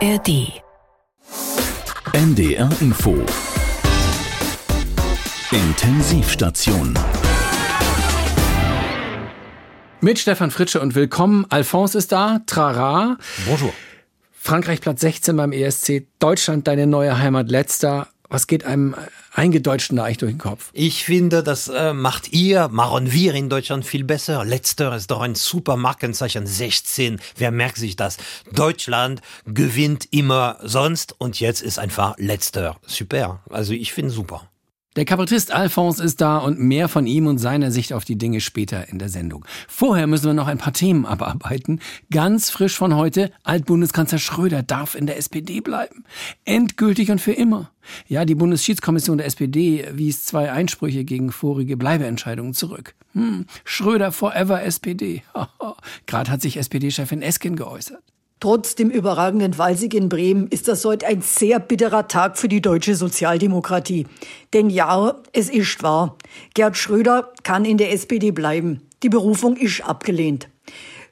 ARD. NDR Info. Intensivstation. Mit Stefan Fritsche und willkommen. Alphonse ist da, Trara. Bonjour. Frankreich Platz 16 beim ESC, Deutschland deine neue Heimat letzter. Was geht einem Eingedeutschten da eigentlich durch den Kopf? Ich finde, das äh, macht ihr, machen wir in Deutschland viel besser. Letzter ist doch ein super Markenzeichen. 16. Wer merkt sich das? Deutschland gewinnt immer sonst und jetzt ist einfach letzter. Super. Also ich finde super. Der Kabarettist Alphonse ist da und mehr von ihm und seiner Sicht auf die Dinge später in der Sendung. Vorher müssen wir noch ein paar Themen abarbeiten. Ganz frisch von heute, Altbundeskanzler Schröder darf in der SPD bleiben. Endgültig und für immer. Ja, die Bundesschiedskommission der SPD wies zwei Einsprüche gegen vorige Bleibeentscheidungen zurück. Hm, Schröder forever SPD. Gerade hat sich SPD-Chefin Eskin geäußert. Trotz dem überragenden Wahlsieg in Bremen ist das heute ein sehr bitterer Tag für die deutsche Sozialdemokratie. Denn ja, es ist wahr. Gerd Schröder kann in der SPD bleiben. Die Berufung ist abgelehnt.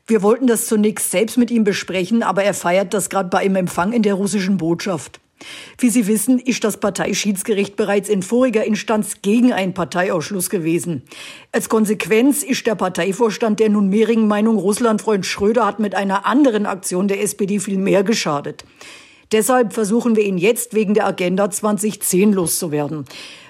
Wir wollten das zunächst selbst mit ihm besprechen, aber er feiert das gerade bei einem Empfang in der russischen Botschaft. Wie Sie wissen, ist das Parteischiedsgericht bereits in voriger Instanz gegen einen Parteiausschluss gewesen. Als Konsequenz ist der Parteivorstand der nunmehrigen Meinung Russlandfreund Schröder hat mit einer anderen Aktion der SPD viel mehr geschadet. Deshalb versuchen wir ihn jetzt wegen der Agenda 2010 loszuwerden.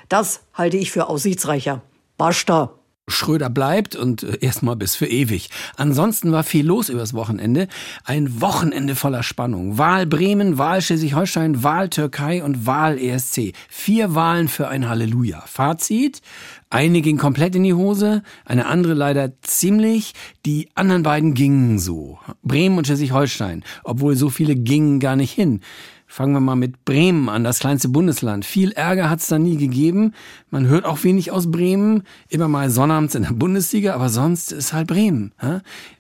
Das halte ich für aussichtsreicher. Basta. Schröder bleibt und äh, erstmal bis für ewig. Ansonsten war viel los übers Wochenende. Ein Wochenende voller Spannung. Wahl Bremen, Wahl Schleswig-Holstein, Wahl Türkei und Wahl ESC. Vier Wahlen für ein Halleluja. Fazit? Eine ging komplett in die Hose, eine andere leider ziemlich. Die anderen beiden gingen so. Bremen und Schleswig-Holstein. Obwohl so viele gingen gar nicht hin. Fangen wir mal mit Bremen an, das kleinste Bundesland. Viel Ärger hat es da nie gegeben. Man hört auch wenig aus Bremen. Immer mal sonnabends in der Bundesliga, aber sonst ist halt Bremen.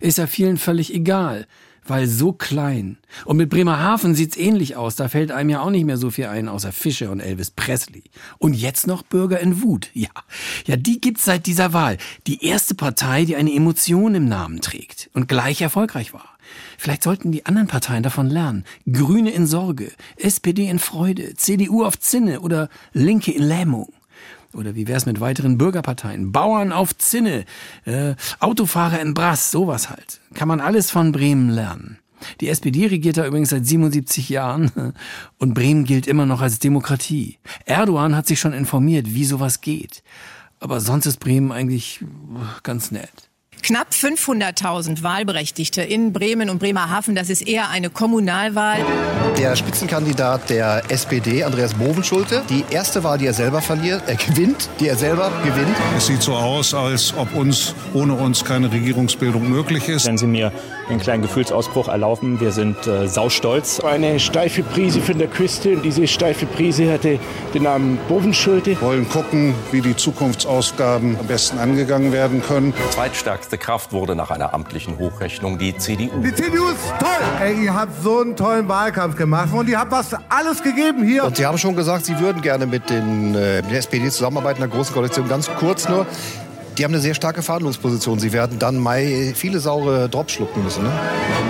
Ist ja vielen völlig egal weil so klein. Und mit Bremerhaven sieht's ähnlich aus. Da fällt einem ja auch nicht mehr so viel ein, außer Fische und Elvis Presley. Und jetzt noch Bürger in Wut. Ja, ja, die gibt's seit dieser Wahl. Die erste Partei, die eine Emotion im Namen trägt und gleich erfolgreich war. Vielleicht sollten die anderen Parteien davon lernen. Grüne in Sorge, SPD in Freude, CDU auf Zinne oder Linke in Lähmung. Oder wie wär's mit weiteren Bürgerparteien? Bauern auf Zinne, äh, Autofahrer in Brass, sowas halt. Kann man alles von Bremen lernen. Die SPD regiert da übrigens seit 77 Jahren und Bremen gilt immer noch als Demokratie. Erdogan hat sich schon informiert, wie sowas geht. Aber sonst ist Bremen eigentlich ganz nett. Knapp 500.000 Wahlberechtigte in Bremen und Bremerhaven, das ist eher eine Kommunalwahl. Der Spitzenkandidat der SPD, Andreas Bovenschulte, die erste Wahl, die er selber verliert, er gewinnt, die er selber gewinnt. Es sieht so aus, als ob uns ohne uns keine Regierungsbildung möglich ist. Wenn Sie mir einen kleinen Gefühlsausbruch erlauben, wir sind äh, saustolz. Eine steife Prise von der Küste und diese steife Prise hatte den Namen Bovenschulte. Wir wollen gucken, wie die Zukunftsausgaben am besten angegangen werden können. Zweitstärkste stärkste Kraft wurde nach einer amtlichen Hochrechnung die CDU. Die CDU ist toll! Ey, ihr habt so einen tollen Wahlkampf gemacht und ihr habt was alles gegeben hier. Und Sie haben schon gesagt, Sie würden gerne mit, den, äh, mit der SPD zusammenarbeiten, in der Großen Koalition. Ganz kurz nur, die haben eine sehr starke Verhandlungsposition. Sie werden dann Mai viele saure Drops schlucken müssen. Ne?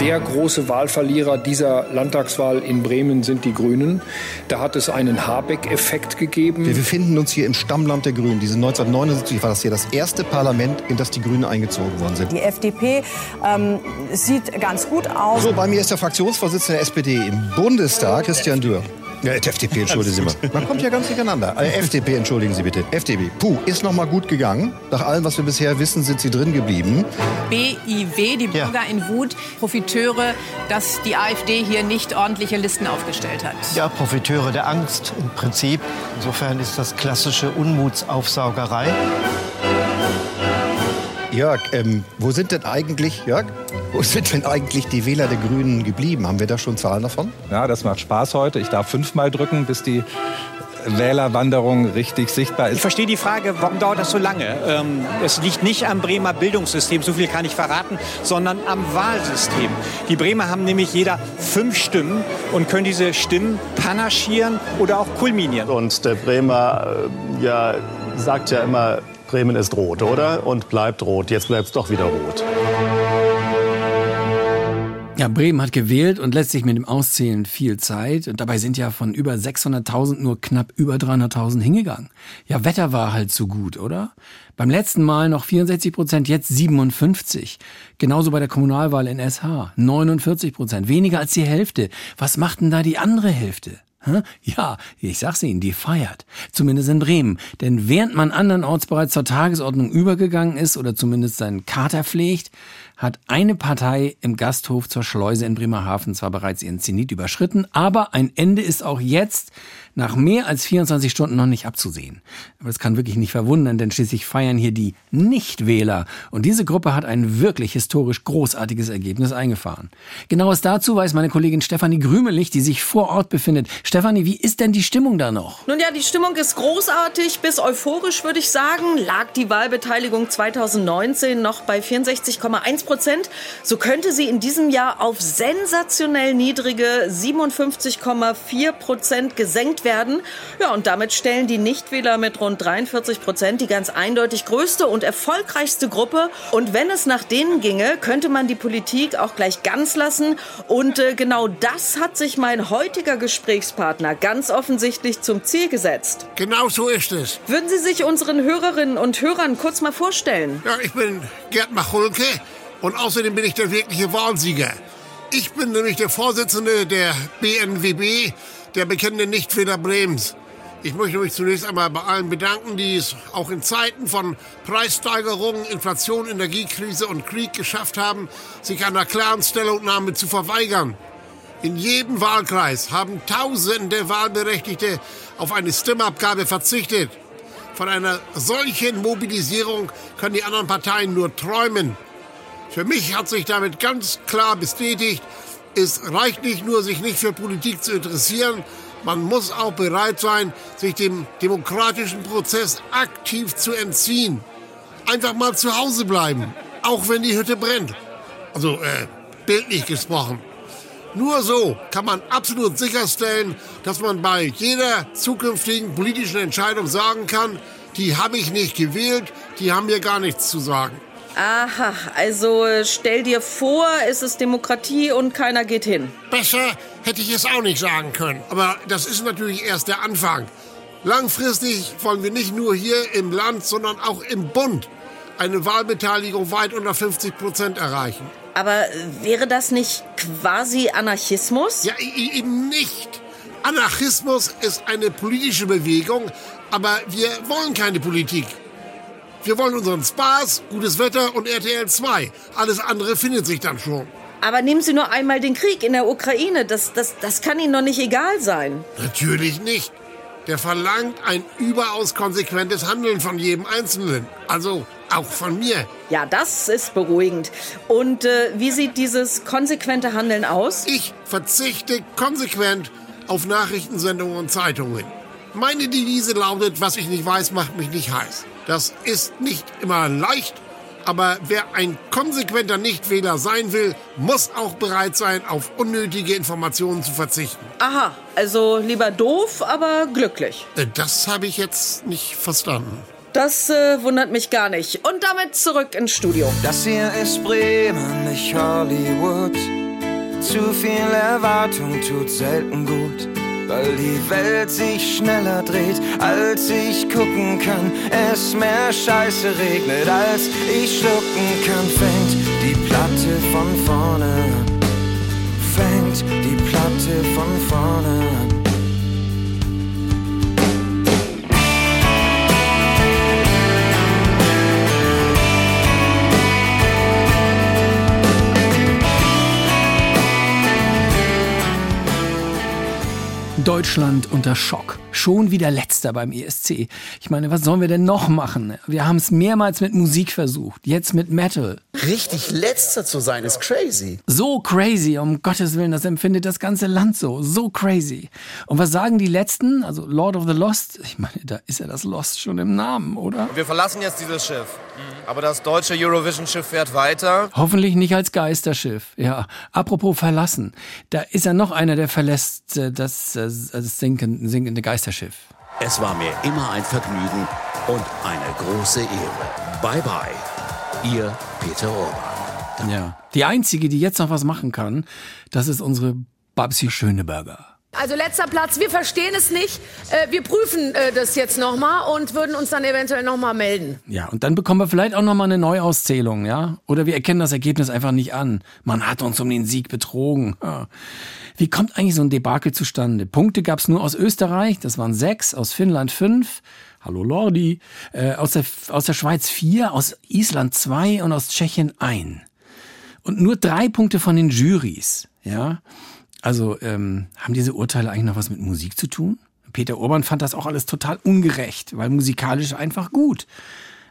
Der große Wahlverlierer dieser Landtagswahl in Bremen sind die Grünen. Da hat es einen Habeck-Effekt gegeben. Wir befinden uns hier im Stammland der Grünen. Diese 1979 war das hier das erste Parlament, in das die Grünen eingezogen worden sind. Die FDP ähm, sieht ganz gut aus. So, bei mir ist der Fraktionsvorsitzende der SPD im Bundestag, Christian Dürr. Ja, FDP, entschuldigen Sie mal. Man kommt ja ganz durcheinander. Äh, FDP, entschuldigen Sie bitte. FDP. Puh, ist noch mal gut gegangen. Nach allem, was wir bisher wissen, sind Sie drin geblieben. BIW, die Bürger ja. in Wut, Profiteure, dass die AfD hier nicht ordentliche Listen aufgestellt hat. Ja, Profiteure der Angst im Prinzip. Insofern ist das klassische Unmutsaufsaugerei. Jörg, ähm, wo sind denn eigentlich, Jörg, wo sind denn eigentlich die Wähler der Grünen geblieben? Haben wir da schon Zahlen davon? Ja, das macht Spaß heute. Ich darf fünfmal drücken, bis die Wählerwanderung richtig sichtbar ist. Ich verstehe die Frage, warum dauert das so lange? Ähm, es liegt nicht am Bremer Bildungssystem, so viel kann ich verraten, sondern am Wahlsystem. Die Bremer haben nämlich jeder fünf Stimmen und können diese Stimmen panaschieren oder auch kulminieren. Und der Bremer äh, ja, sagt ja immer, Bremen ist rot, oder? Und bleibt rot. Jetzt bleibt es doch wieder rot. Ja, Bremen hat gewählt und lässt sich mit dem Auszählen viel Zeit. Und dabei sind ja von über 600.000 nur knapp über 300.000 hingegangen. Ja, Wetter war halt so gut, oder? Beim letzten Mal noch 64 Prozent, jetzt 57. Genauso bei der Kommunalwahl in SH. 49 Prozent. Weniger als die Hälfte. Was macht denn da die andere Hälfte? Ja, ich sag's Ihnen, die feiert. Zumindest in Bremen. Denn während man andernorts bereits zur Tagesordnung übergegangen ist oder zumindest seinen Kater pflegt, hat eine Partei im Gasthof zur Schleuse in Bremerhaven zwar bereits ihren Zenit überschritten, aber ein Ende ist auch jetzt nach mehr als 24 Stunden noch nicht abzusehen. Aber das kann wirklich nicht verwundern, denn schließlich feiern hier die Nichtwähler. Und diese Gruppe hat ein wirklich historisch großartiges Ergebnis eingefahren. Genaues dazu weiß meine Kollegin Stefanie Grümelich, die sich vor Ort befindet. Stefanie, wie ist denn die Stimmung da noch? Nun ja, die Stimmung ist großartig bis euphorisch, würde ich sagen. Lag die Wahlbeteiligung 2019 noch bei 64,1 Prozent, so könnte sie in diesem Jahr auf sensationell niedrige 57,4 Prozent gesenkt werden. Ja, und damit stellen die Nichtwähler mit rund 43 Prozent die ganz eindeutig größte und erfolgreichste Gruppe. Und wenn es nach denen ginge, könnte man die Politik auch gleich ganz lassen. Und äh, genau das hat sich mein heutiger Gesprächspartner ganz offensichtlich zum Ziel gesetzt. Genau so ist es. Würden Sie sich unseren Hörerinnen und Hörern kurz mal vorstellen? Ja, ich bin Gerd Machulke und außerdem bin ich der wirkliche Wahlsieger. Ich bin nämlich der Vorsitzende der BNWB, der bekennenden Nichtfehler Bremens. Ich möchte mich zunächst einmal bei allen bedanken, die es auch in Zeiten von Preissteigerungen, Inflation, Energiekrise und Krieg geschafft haben, sich einer klaren Stellungnahme zu verweigern. In jedem Wahlkreis haben tausende Wahlberechtigte auf eine Stimmabgabe verzichtet. Von einer solchen Mobilisierung können die anderen Parteien nur träumen. Für mich hat sich damit ganz klar bestätigt, es reicht nicht nur, sich nicht für Politik zu interessieren, man muss auch bereit sein, sich dem demokratischen Prozess aktiv zu entziehen. Einfach mal zu Hause bleiben, auch wenn die Hütte brennt. Also, äh, bildlich gesprochen. Nur so kann man absolut sicherstellen, dass man bei jeder zukünftigen politischen Entscheidung sagen kann, die habe ich nicht gewählt, die haben mir gar nichts zu sagen. Aha, also stell dir vor, es ist Demokratie und keiner geht hin. Besser hätte ich es auch nicht sagen können. Aber das ist natürlich erst der Anfang. Langfristig wollen wir nicht nur hier im Land, sondern auch im Bund eine Wahlbeteiligung weit unter 50 Prozent erreichen. Aber wäre das nicht quasi Anarchismus? Ja, eben nicht. Anarchismus ist eine politische Bewegung, aber wir wollen keine Politik. Wir wollen unseren Spaß, gutes Wetter und RTL 2. Alles andere findet sich dann schon. Aber nehmen Sie nur einmal den Krieg in der Ukraine. Das, das, das kann Ihnen doch nicht egal sein. Natürlich nicht. Der verlangt ein überaus konsequentes Handeln von jedem Einzelnen. Also auch von mir. Ja, das ist beruhigend. Und äh, wie sieht dieses konsequente Handeln aus? Ich verzichte konsequent auf Nachrichtensendungen und Zeitungen. Meine Devise lautet, was ich nicht weiß, macht mich nicht heiß. Das ist nicht immer leicht, aber wer ein konsequenter Nichtwähler sein will, muss auch bereit sein, auf unnötige Informationen zu verzichten. Aha, also lieber doof, aber glücklich. Äh, Das habe ich jetzt nicht verstanden. Das äh, wundert mich gar nicht. Und damit zurück ins Studio. Das hier ist Bremen, nicht Hollywood. Zu viel Erwartung tut selten gut. Weil die Welt sich schneller dreht, als ich gucken kann. Es mehr Scheiße regnet, als ich schlucken kann. Fängt die Platte von vorne an. Fängt die Platte von vorne an. Deutschland unter Schock. Schon wieder letzter beim ESC. Ich meine, was sollen wir denn noch machen? Wir haben es mehrmals mit Musik versucht, jetzt mit Metal. Richtig letzter zu sein ist crazy. So crazy, um Gottes Willen, das empfindet das ganze Land so. So crazy. Und was sagen die Letzten? Also Lord of the Lost? Ich meine, da ist ja das Lost schon im Namen, oder? Wir verlassen jetzt dieses Schiff. Aber das deutsche Eurovision-Schiff fährt weiter. Hoffentlich nicht als Geisterschiff. Ja, apropos verlassen. Da ist ja noch einer, der verlässt äh, das, äh, das sinkende, sinkende Geisterschiff. Es war mir immer ein Vergnügen und eine große Ehre. Bye bye, Ihr Peter Orban. Ja. Die einzige, die jetzt noch was machen kann, das ist unsere Babsi Schöneberger. Also letzter Platz, wir verstehen es nicht. Äh, wir prüfen äh, das jetzt nochmal und würden uns dann eventuell nochmal melden. Ja, und dann bekommen wir vielleicht auch nochmal eine Neuauszählung, ja? Oder wir erkennen das Ergebnis einfach nicht an. Man hat uns um den Sieg betrogen. Wie kommt eigentlich so ein Debakel zustande? Punkte gab's nur aus Österreich, das waren sechs, aus Finnland fünf. Hallo Lordi. Äh, aus, der, aus der Schweiz vier, aus Island zwei und aus Tschechien ein. Und nur drei Punkte von den Jurys, ja? Also ähm, haben diese Urteile eigentlich noch was mit Musik zu tun? Peter Urban fand das auch alles total ungerecht, weil musikalisch einfach gut.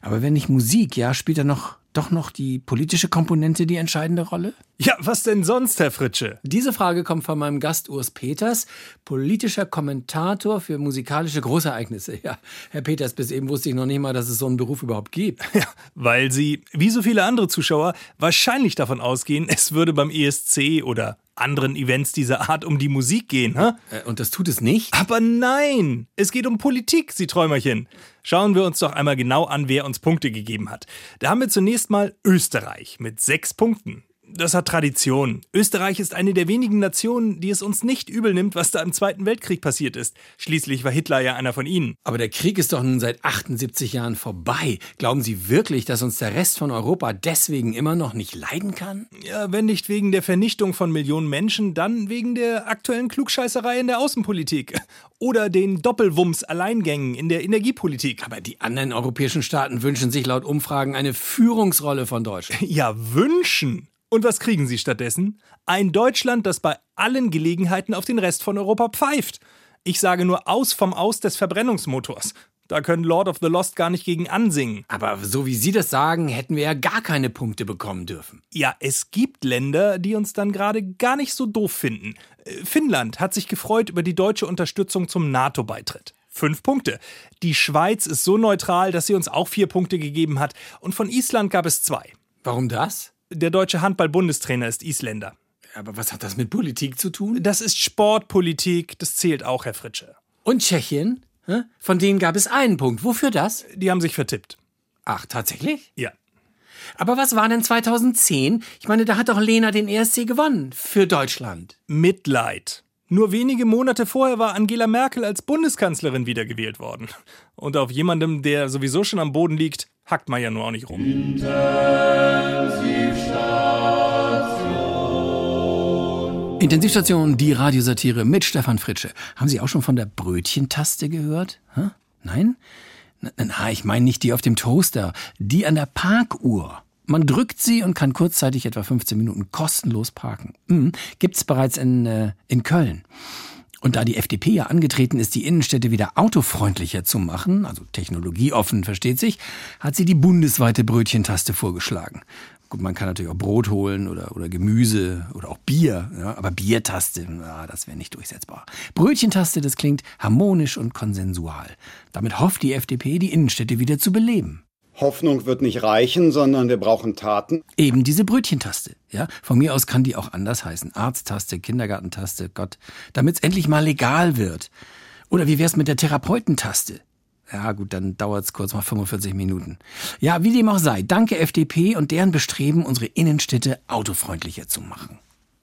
Aber wenn nicht Musik, ja, spielt er noch doch noch die politische Komponente die entscheidende Rolle? Ja, was denn sonst, Herr Fritsche? Diese Frage kommt von meinem Gast Urs Peters, politischer Kommentator für musikalische Großereignisse. Ja, Herr Peters, bis eben wusste ich noch nicht mal, dass es so einen Beruf überhaupt gibt. Ja, weil Sie, wie so viele andere Zuschauer, wahrscheinlich davon ausgehen, es würde beim ESC oder anderen Events dieser Art um die Musik gehen. Hä? Und das tut es nicht? Aber nein, es geht um Politik, Sie Träumerchen. Schauen wir uns doch einmal genau an, wer uns Punkte gegeben hat. Da haben wir zunächst mal Österreich mit sechs Punkten. Das hat Tradition. Österreich ist eine der wenigen Nationen, die es uns nicht übel nimmt, was da im Zweiten Weltkrieg passiert ist. Schließlich war Hitler ja einer von ihnen. Aber der Krieg ist doch nun seit 78 Jahren vorbei. Glauben Sie wirklich, dass uns der Rest von Europa deswegen immer noch nicht leiden kann? Ja, wenn nicht wegen der Vernichtung von Millionen Menschen, dann wegen der aktuellen Klugscheißerei in der Außenpolitik. Oder den Doppelwumms-Alleingängen in der Energiepolitik. Aber die anderen europäischen Staaten wünschen sich laut Umfragen eine Führungsrolle von Deutschland. Ja, wünschen. Und was kriegen sie stattdessen? Ein Deutschland, das bei allen Gelegenheiten auf den Rest von Europa pfeift. Ich sage nur aus vom Aus des Verbrennungsmotors. Da können Lord of the Lost gar nicht gegen ansingen. Aber so wie Sie das sagen, hätten wir ja gar keine Punkte bekommen dürfen. Ja, es gibt Länder, die uns dann gerade gar nicht so doof finden. Äh, Finnland hat sich gefreut über die deutsche Unterstützung zum NATO-Beitritt. Fünf Punkte. Die Schweiz ist so neutral, dass sie uns auch vier Punkte gegeben hat. Und von Island gab es zwei. Warum das? Der deutsche Handball-Bundestrainer ist Isländer. Aber was hat das mit Politik zu tun? Das ist Sportpolitik, das zählt auch, Herr Fritsche. Und Tschechien? Von denen gab es einen Punkt. Wofür das? Die haben sich vertippt. Ach, tatsächlich? Ja. Aber was war denn 2010? Ich meine, da hat doch Lena den ESC gewonnen. Für Deutschland. Mitleid. Nur wenige Monate vorher war Angela Merkel als Bundeskanzlerin wiedergewählt worden. Und auf jemandem, der sowieso schon am Boden liegt, hackt man ja nur auch nicht rum. Intensivstation, die Radiosatire mit Stefan Fritsche. Haben Sie auch schon von der Brötchentaste gehört? Hä? Nein? Na, ich meine nicht die auf dem Toaster, die an der Parkuhr. Man drückt sie und kann kurzzeitig etwa 15 Minuten kostenlos parken. Mhm. Gibt's bereits in, äh, in Köln. Und da die FDP ja angetreten ist, die Innenstädte wieder autofreundlicher zu machen, also technologieoffen, versteht sich, hat sie die bundesweite Brötchentaste vorgeschlagen. Gut, man kann natürlich auch Brot holen oder, oder Gemüse oder auch Bier, ja, aber Biertaste, ja, das wäre nicht durchsetzbar. Brötchentaste, das klingt harmonisch und konsensual. Damit hofft die FDP, die Innenstädte wieder zu beleben. Hoffnung wird nicht reichen, sondern wir brauchen Taten. Eben diese Brötchentaste. Ja, von mir aus kann die auch anders heißen. Arzttaste, Kindergartentaste, Gott. Damit es endlich mal legal wird. Oder wie wär's mit der Therapeutentaste? Ja, gut, dann dauert's kurz mal 45 Minuten. Ja, wie dem auch sei, danke FDP und deren Bestreben, unsere Innenstädte autofreundlicher zu machen.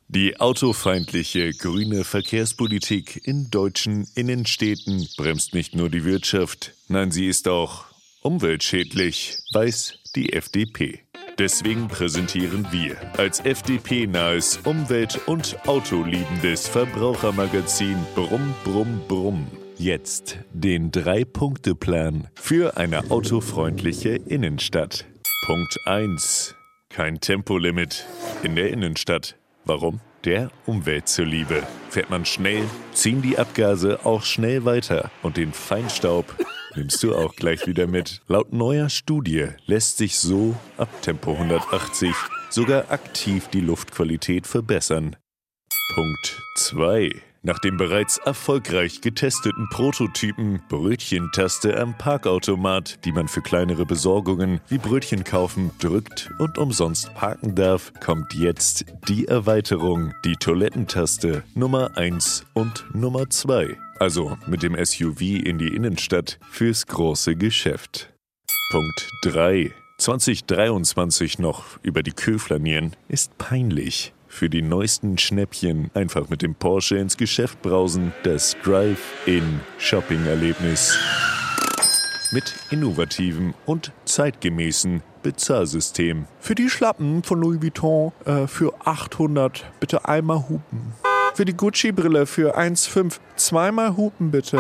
Die autofeindliche grüne Verkehrspolitik in deutschen Innenstädten bremst nicht nur die Wirtschaft, nein, sie ist auch umweltschädlich, weiß die FDP. Deswegen präsentieren wir als FDP-nahes Umwelt- und autoliebendes Verbrauchermagazin Brumm Brumm Brumm jetzt den Drei-Punkte-Plan für eine autofreundliche Innenstadt. Punkt 1. Kein Tempolimit in der Innenstadt. Warum? Der Umwelt zuliebe. Fährt man schnell, ziehen die Abgase auch schnell weiter und den Feinstaub nimmst du auch gleich wieder mit. Laut neuer Studie lässt sich so ab Tempo 180 sogar aktiv die Luftqualität verbessern. Punkt 2. Nach dem bereits erfolgreich getesteten Prototypen Brötchentaste am Parkautomat, die man für kleinere Besorgungen wie Brötchen kaufen drückt und umsonst parken darf, kommt jetzt die Erweiterung, die Toilettentaste Nummer 1 und Nummer 2. Also mit dem SUV in die Innenstadt fürs große Geschäft. Punkt 3. 2023 noch über die Kö flanieren ist peinlich. Für die neuesten Schnäppchen einfach mit dem Porsche ins Geschäft brausen. Das Drive-In-Shopping-Erlebnis. Mit innovativem und zeitgemäßen Bezahlsystem. Für die Schlappen von Louis Vuitton äh, für 800 bitte einmal hupen. Für die Gucci-Brille für 1,5 zweimal hupen bitte.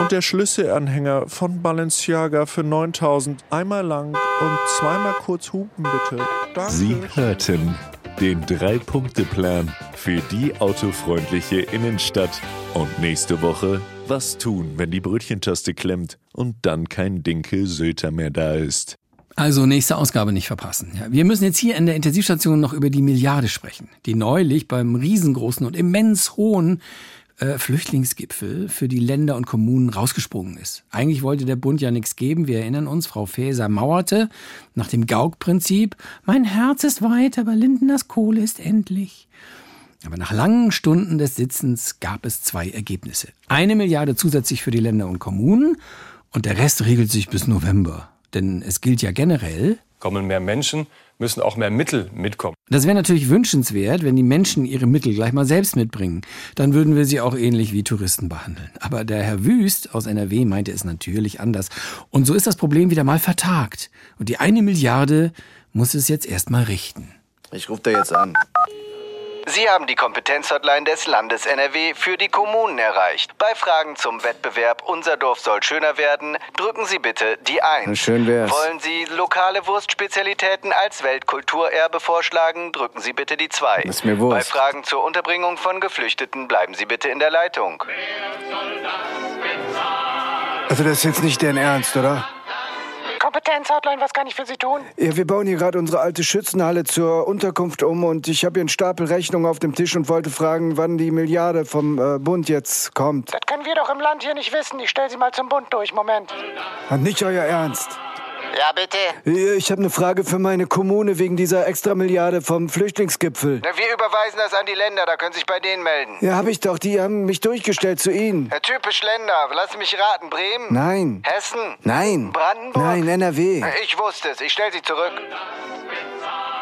Und der Schlüsselanhänger von Balenciaga für 9000 einmal lang und zweimal kurz hupen bitte. Danke. Sie hörten den Drei-Punkte-Plan für die autofreundliche Innenstadt. Und nächste Woche, was tun, wenn die Brötchentaste klemmt und dann kein Dinkel Söter mehr da ist. Also nächste Ausgabe nicht verpassen. Ja, wir müssen jetzt hier in der Intensivstation noch über die Milliarde sprechen, die neulich beim riesengroßen und immens hohen äh, Flüchtlingsgipfel für die Länder und Kommunen rausgesprungen ist. Eigentlich wollte der Bund ja nichts geben. Wir erinnern uns, Frau Faeser mauerte nach dem Gauck-Prinzip. Mein Herz ist weit, aber Lindners Kohle ist endlich. Aber nach langen Stunden des Sitzens gab es zwei Ergebnisse. Eine Milliarde zusätzlich für die Länder und Kommunen und der Rest regelt sich bis November. Denn es gilt ja generell, Kommen mehr Menschen, müssen auch mehr Mittel mitkommen. Das wäre natürlich wünschenswert, wenn die Menschen ihre Mittel gleich mal selbst mitbringen. Dann würden wir sie auch ähnlich wie Touristen behandeln. Aber der Herr Wüst aus NRW meinte es natürlich anders. Und so ist das Problem wieder mal vertagt. Und die eine Milliarde muss es jetzt erst mal richten. Ich rufe da jetzt an. Sie haben die Kompetenzhotline des Landes NRW für die Kommunen erreicht. Bei Fragen zum Wettbewerb Unser Dorf soll schöner werden, drücken Sie bitte die 1. Schön wär's. Wollen Sie lokale Wurstspezialitäten als Weltkulturerbe vorschlagen, drücken Sie bitte die 2. Ist mir Wurst. Bei Fragen zur Unterbringung von Geflüchteten bleiben Sie bitte in der Leitung. Also das ist jetzt nicht deren Ernst, oder? Kompetenzhotline, was kann ich für Sie tun? Ja, wir bauen hier gerade unsere alte Schützenhalle zur Unterkunft um und ich habe hier einen Stapel Rechnungen auf dem Tisch und wollte fragen, wann die Milliarde vom äh, Bund jetzt kommt. Das können wir doch im Land hier nicht wissen. Ich stelle Sie mal zum Bund durch. Moment. Nicht euer Ernst. Ja, bitte. Äh, Ich habe eine Frage für meine Kommune wegen dieser Extramilliarde vom Flüchtlingsgipfel. Na, wir überweisen das an die Länder, da können Sie sich bei denen melden. Ja, habe ich doch. Die haben mich durchgestellt zu Ihnen. Ja, typisch Länder. Lass mich raten. Bremen? Nein. Hessen? Nein. Brandenburg? Nein, NRW. Ich wusste es. Ich stelle Sie zurück.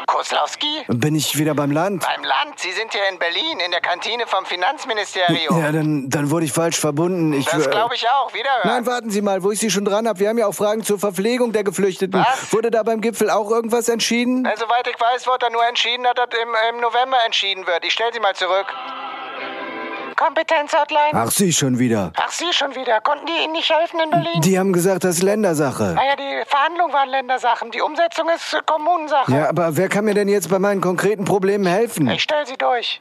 Kozlowski? Bin ich wieder beim Land? Beim Land? Sie sind hier in Berlin, in der Kantine vom Finanzministerium. Ja, dann, dann wurde ich falsch verbunden. Ich, Das glaube ich auch. Wiederhören. Nein, warten Sie mal, wo ich Sie schon dran habe. Wir haben ja auch Fragen zur Verpflegung der Geflüchteten. Was? Wurde da beim Gipfel auch irgendwas entschieden? Na, soweit ich weiß, wurde da nur entschieden, dass das im, im November entschieden wird. Ich stelle Sie mal zurück. Kompetenzhotline? Ach, Sie schon wieder. Ach, Sie schon wieder. Konnten die Ihnen nicht helfen in Berlin? Die haben gesagt, das ist Ländersache. Naja, die Verhandlungen waren Ländersachen. Die Umsetzung ist Kommunensache. Ja, aber wer kann mir denn jetzt bei meinen konkreten Problemen helfen? Ich stelle Sie durch.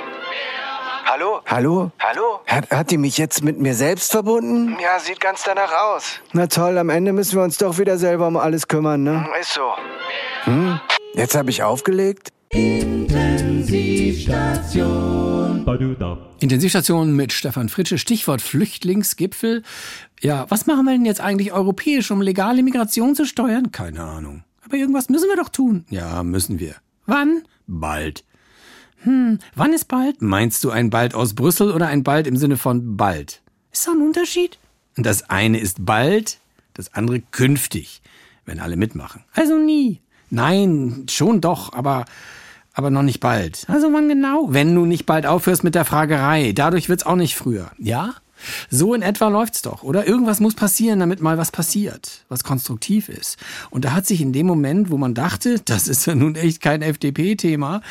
Hallo? Hallo? Hallo? Hat, hat die mich jetzt mit mir selbst verbunden? Ja, sieht ganz danach aus. Na toll, am Ende müssen wir uns doch wieder selber um alles kümmern, ne? Ist so. Hm? Jetzt habe ich aufgelegt? Intensivstation mit Stefan Fritsche, Stichwort Flüchtlingsgipfel. Ja, was machen wir denn jetzt eigentlich europäisch, um legale Migration zu steuern? Keine Ahnung. Aber irgendwas müssen wir doch tun. Ja, müssen wir. Wann? Bald. Hm, wann ist bald? Meinst du ein bald aus Brüssel oder ein bald im Sinne von bald? Ist da ein Unterschied? Das eine ist bald, das andere künftig, wenn alle mitmachen. Also nie. Nein, schon doch, aber aber noch nicht bald. Also wann genau? Wenn du nicht bald aufhörst mit der Fragerei. Dadurch wird's auch nicht früher. Ja? So in etwa läuft's doch, oder? Irgendwas muss passieren, damit mal was passiert, was konstruktiv ist. Und da hat sich in dem Moment, wo man dachte, das ist ja nun echt kein FDP-Thema,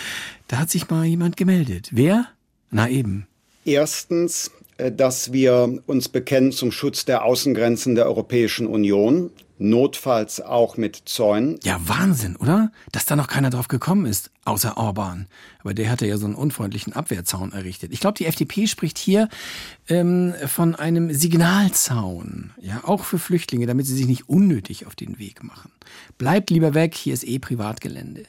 da hat sich mal jemand gemeldet. Wer? Na eben. Erstens, äh, dass wir uns bekennen zum Schutz der Außengrenzen der Europäischen Union, notfalls auch mit Zäunen. Ja, Wahnsinn, oder? Dass da noch keiner drauf gekommen ist, außer Orban. Aber der hatte ja so einen unfreundlichen Abwehrzaun errichtet. Ich glaube, die FDP spricht hier ähm, von einem Signalzaun. Ja, auch für Flüchtlinge, damit sie sich nicht unnötig auf den Weg machen. Bleibt lieber weg, hier ist eh Privatgelände.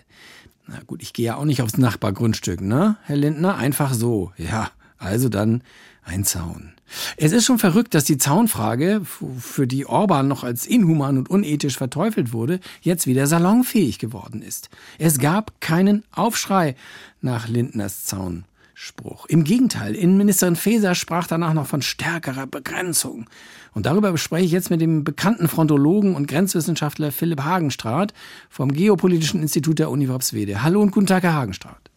Na gut, ich gehe ja auch nicht aufs Nachbargrundstück, ne, Herr Lindner? Einfach so. Ja, also dann ein Zaun. Es ist schon verrückt, dass die Zaunfrage, für die Orban noch als inhuman und unethisch verteufelt wurde, jetzt wieder salonfähig geworden ist. Es gab keinen Aufschrei nach Lindners Zaun. Spruch. Im Gegenteil, Innenministerin Faeser sprach danach noch von stärkerer Begrenzung. Und darüber bespreche ich jetzt mit dem bekannten Frontologen und Grenzwissenschaftler Philipp Hagenstraat vom Geopolitischen Institut der Uni Worpswede. Hallo und guten Tag, Herr Hagenstraat.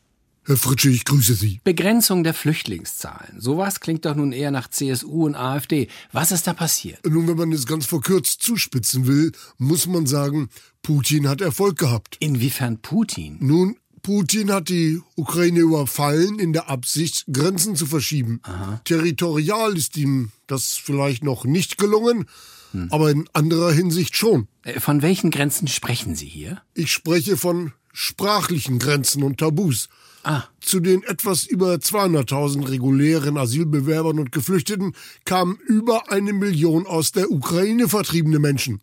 Herr Fritsche, ich grüße Sie. Begrenzung der Flüchtlingszahlen. Sowas klingt doch nun eher nach CSU und AfD. Was ist da passiert? Nun, wenn man es ganz verkürzt zuspitzen will, muss man sagen, Putin hat Erfolg gehabt. Inwiefern Putin? Nun, Putin hat die Ukraine überfallen in der Absicht, Grenzen zu verschieben. Aha. Territorial ist ihm das vielleicht noch nicht gelungen, Hm. aber in anderer Hinsicht schon. Äh, Von welchen Grenzen sprechen Sie hier? Ich spreche von sprachlichen Grenzen und Tabus. Ah. Zu den etwas über 200.000 regulären Asylbewerbern und Geflüchteten kamen über eine Million aus der Ukraine vertriebene Menschen.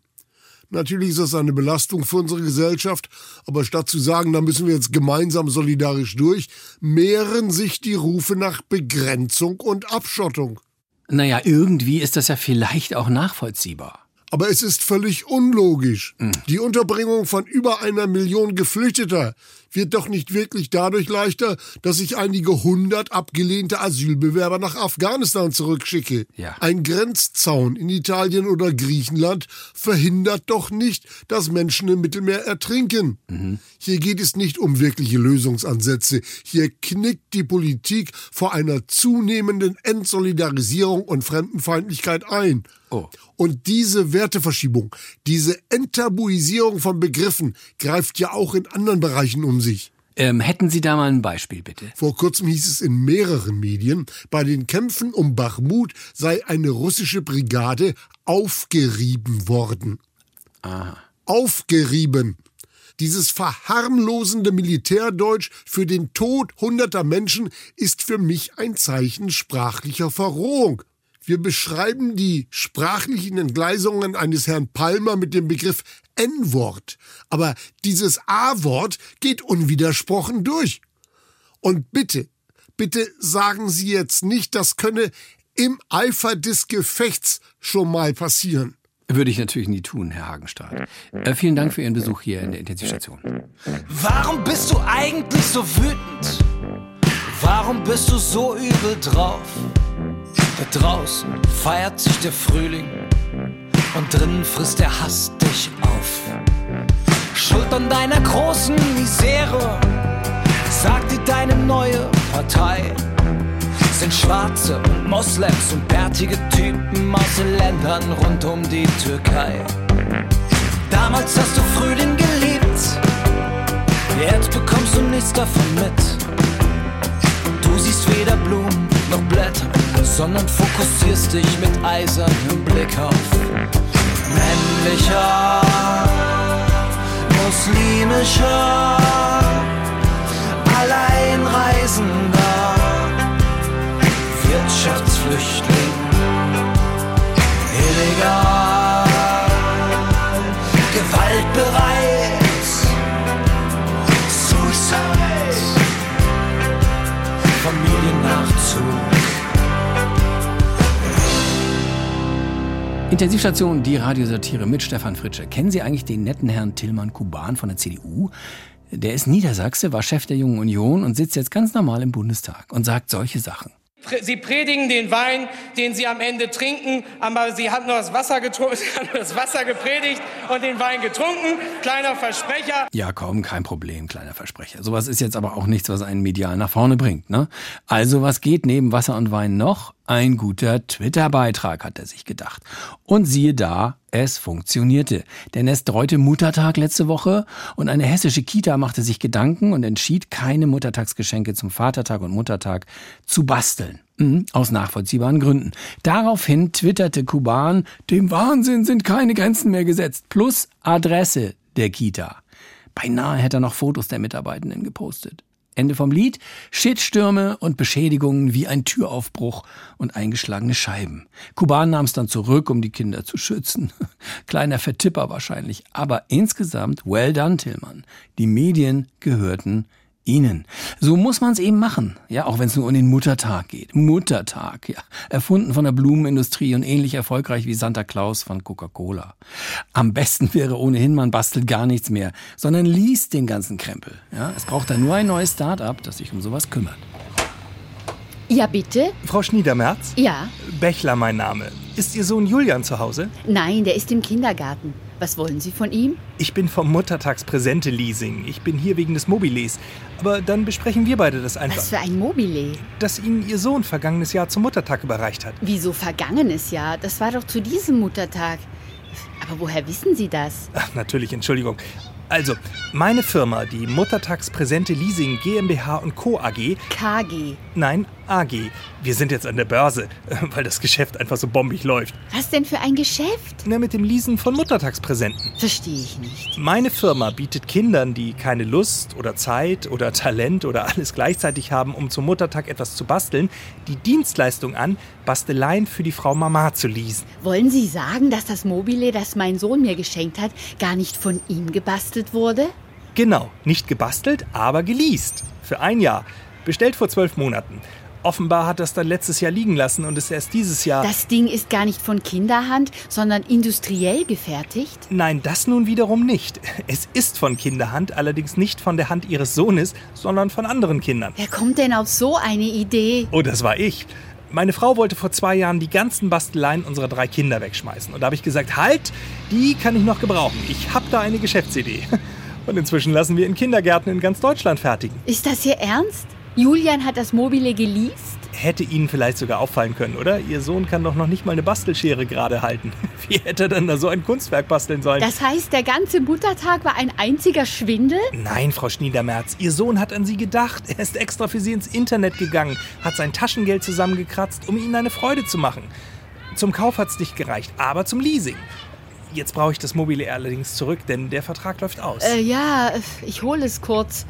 Natürlich ist das eine Belastung für unsere Gesellschaft, aber statt zu sagen, da müssen wir jetzt gemeinsam solidarisch durch, mehren sich die Rufe nach Begrenzung und Abschottung. Naja, irgendwie ist das ja vielleicht auch nachvollziehbar. Aber es ist völlig unlogisch. Die Unterbringung von über einer Million Geflüchteter wird doch nicht wirklich dadurch leichter, dass ich einige hundert abgelehnte Asylbewerber nach Afghanistan zurückschicke. Ja. Ein Grenzzaun in Italien oder Griechenland verhindert doch nicht, dass Menschen im Mittelmeer ertrinken. Hier geht es nicht um wirkliche Lösungsansätze. Hier knickt die Politik vor einer zunehmenden Entsolidarisierung und Fremdenfeindlichkeit ein. Oh. Und diese Werteverschiebung, diese Enttabuisierung von Begriffen greift ja auch in anderen Bereichen um sich. Ähm, hätten Sie da mal ein Beispiel, bitte? Vor kurzem hieß es in mehreren Medien, bei den Kämpfen um Bachmut sei eine russische Brigade aufgerieben worden. Aha. Aufgerieben. Dieses verharmlosende Militärdeutsch für den Tod hunderter Menschen ist für mich ein Zeichen sprachlicher Verrohung. Wir beschreiben die sprachlichen Entgleisungen eines Herrn Palmer mit dem Begriff N-Wort. Aber dieses A-Wort geht unwidersprochen durch. Und bitte, bitte sagen Sie jetzt nicht, das könne im Eifer des Gefechts schon mal passieren. Würde ich natürlich nie tun, Herr Hagenstraat. Äh, vielen Dank für Ihren Besuch hier in der Intensivstation. Warum bist du eigentlich so wütend? Warum bist du so übel drauf? Da draußen feiert sich der Frühling und drinnen frisst der Hass dich auf. Schuld an deiner großen Misere, sagt dir deine neue Partei. Sind Schwarze und Moslems und bärtige Typen aus den Ländern rund um die Türkei. Damals hast du Frühling geliebt, jetzt bekommst du nichts davon mit. Du siehst weder Blumen noch Blätter, sondern fokussierst dich mit eisernem Blick auf männlicher, muslimischer, Alleinreisender, Wirtschaftsflüchtling, illegal, gewaltbereit, Intensivstation, die Radiosatire mit Stefan Fritsche. Kennen Sie eigentlich den netten Herrn Tillmann Kuban von der CDU? Der ist Niedersachse, war Chef der Jungen Union und sitzt jetzt ganz normal im Bundestag und sagt solche Sachen. Sie predigen den Wein, den sie am Ende trinken, aber sie hat nur das Wasser getrunken, sie hat nur das Wasser gepredigt und den Wein getrunken. Kleiner Versprecher. Ja, komm, kein Problem, kleiner Versprecher. Sowas ist jetzt aber auch nichts, was einen medial nach vorne bringt, ne? Also, was geht neben Wasser und Wein noch? Ein guter Twitter-Beitrag, hat er sich gedacht. Und siehe da, es funktionierte. Denn es dreute Muttertag letzte Woche und eine hessische Kita machte sich Gedanken und entschied, keine Muttertagsgeschenke zum Vatertag und Muttertag zu basteln. Mhm, aus nachvollziehbaren Gründen. Daraufhin twitterte Kuban, dem Wahnsinn sind keine Grenzen mehr gesetzt, plus Adresse der Kita. Beinahe hätte er noch Fotos der Mitarbeitenden gepostet. Ende vom Lied. Shitstürme und Beschädigungen wie ein Türaufbruch und eingeschlagene Scheiben. Kuban nahm es dann zurück, um die Kinder zu schützen. Kleiner Vertipper wahrscheinlich. Aber insgesamt, well done, Tillmann. Die Medien gehörten Ihnen. So muss man es eben machen. Ja, auch wenn es nur um den Muttertag geht. Muttertag, ja. Erfunden von der Blumenindustrie und ähnlich erfolgreich wie Santa Claus von Coca-Cola. Am besten wäre ohnehin, man bastelt gar nichts mehr, sondern liest den ganzen Krempel. Ja, es braucht da nur ein neues Start-up, das sich um sowas kümmert. Ja, bitte? Frau Schniedermerz? Ja. Bächler mein Name. Ist Ihr Sohn Julian zu Hause? Nein, der ist im Kindergarten. Was wollen Sie von ihm? Ich bin vom Muttertagspräsente-Leasing. Ich bin hier wegen des Mobiles. Aber dann besprechen wir beide das einfach. Was für ein Mobile? Das Ihnen Ihr Sohn vergangenes Jahr zum Muttertag überreicht hat. Wieso vergangenes Jahr? Das war doch zu diesem Muttertag. Aber woher wissen Sie das? Ach, natürlich, Entschuldigung. Also, meine Firma, die Muttertagspräsente Leasing GmbH und Co. AG. KG. Nein, AG. Wir sind jetzt an der Börse, weil das Geschäft einfach so bombig läuft. Was denn für ein Geschäft? Na, mit dem Leasen von Muttertagspräsenten. Verstehe ich nicht. Meine Firma bietet Kindern, die keine Lust oder Zeit oder Talent oder alles gleichzeitig haben, um zum Muttertag etwas zu basteln, die Dienstleistung an, Basteleien für die Frau Mama zu leasen. Wollen Sie sagen, dass das Mobile, das mein Sohn mir geschenkt hat, gar nicht von ihm gebastelt wurde? Genau, nicht gebastelt, aber geleast. Für ein Jahr. Bestellt vor zwölf Monaten. Offenbar hat das dann letztes Jahr liegen lassen und ist erst dieses Jahr. Das Ding ist gar nicht von Kinderhand, sondern industriell gefertigt? Nein, das nun wiederum nicht. Es ist von Kinderhand, allerdings nicht von der Hand ihres Sohnes, sondern von anderen Kindern. Wer kommt denn auf so eine Idee? Oh, das war ich. Meine Frau wollte vor zwei Jahren die ganzen Basteleien unserer drei Kinder wegschmeißen. Und da habe ich gesagt, halt, die kann ich noch gebrauchen. Ich habe da eine Geschäftsidee. Und inzwischen lassen wir in Kindergärten in ganz Deutschland fertigen. Ist das hier ernst? Julian hat das Mobile geleast? Hätte Ihnen vielleicht sogar auffallen können, oder? Ihr Sohn kann doch noch nicht mal eine Bastelschere gerade halten. Wie hätte er denn da so ein Kunstwerk basteln sollen? Das heißt, der ganze Muttertag war ein einziger Schwindel? Nein, Frau Schniedermerz, Ihr Sohn hat an Sie gedacht. Er ist extra für Sie ins Internet gegangen, hat sein Taschengeld zusammengekratzt, um Ihnen eine Freude zu machen. Zum Kauf hat es nicht gereicht, aber zum Leasing. Jetzt brauche ich das Mobile allerdings zurück, denn der Vertrag läuft aus. Äh, ja, ich hole es kurz.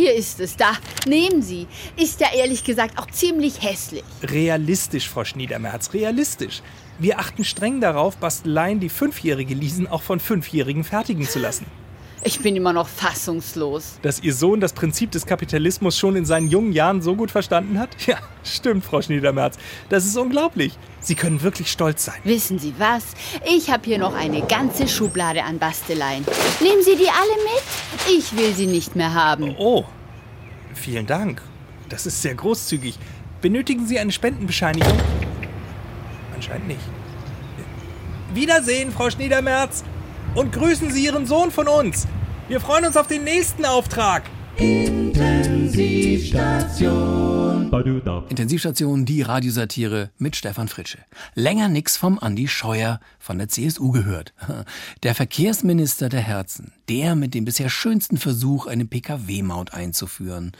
Hier ist es, da. Nehmen Sie. Ist ja ehrlich gesagt auch ziemlich hässlich. Realistisch, Frau Schniedermerz, realistisch. Wir achten streng darauf, Basteleien, die Fünfjährige leasen, auch von Fünfjährigen fertigen zu lassen. Ich bin immer noch fassungslos. Dass Ihr Sohn das Prinzip des Kapitalismus schon in seinen jungen Jahren so gut verstanden hat? Ja, stimmt, Frau Schniedermerz. Das ist unglaublich. Sie können wirklich stolz sein. Wissen Sie was? Ich habe hier noch eine ganze Schublade an Basteleien. Nehmen Sie die alle mit? Ich will sie nicht mehr haben. Oh, vielen Dank. Das ist sehr großzügig. Benötigen Sie eine Spendenbescheinigung? Anscheinend nicht. Wiedersehen, Frau Schniedermerz. Und grüßen Sie Ihren Sohn von uns. Wir freuen uns auf den nächsten Auftrag. Intensivstation. Intensivstation, die Radiosatire mit Stefan Fritsche. Länger nix vom Andi Scheuer von der CSU gehört. Der Verkehrsminister der Herzen. Der mit dem bisher schönsten Versuch, eine Pkw-Maut einzuführen.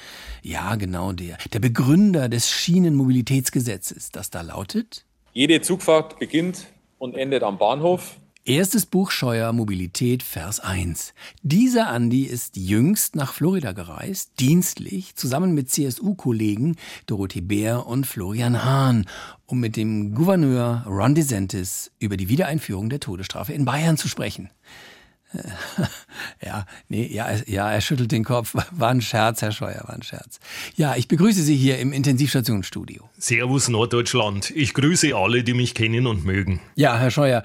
Ja, genau der. Der Begründer des Schienenmobilitätsgesetzes, das da lautet? Jede Zugfahrt beginnt und endet am Bahnhof. Erstes Buch Scheuer Mobilität, Vers 1. Dieser Andi ist jüngst nach Florida gereist, dienstlich, zusammen mit CSU-Kollegen Dorothee Bär und Florian Hahn, um mit dem Gouverneur Ron DeSantis über die Wiedereinführung der Todesstrafe in Bayern zu sprechen. Ja, nee, ja, ja, er schüttelt den Kopf. War ein Scherz, Herr Scheuer, war ein Scherz. Ja, ich begrüße Sie hier im Intensivstationsstudio. Servus Norddeutschland. Ich grüße alle, die mich kennen und mögen. Ja, Herr Scheuer,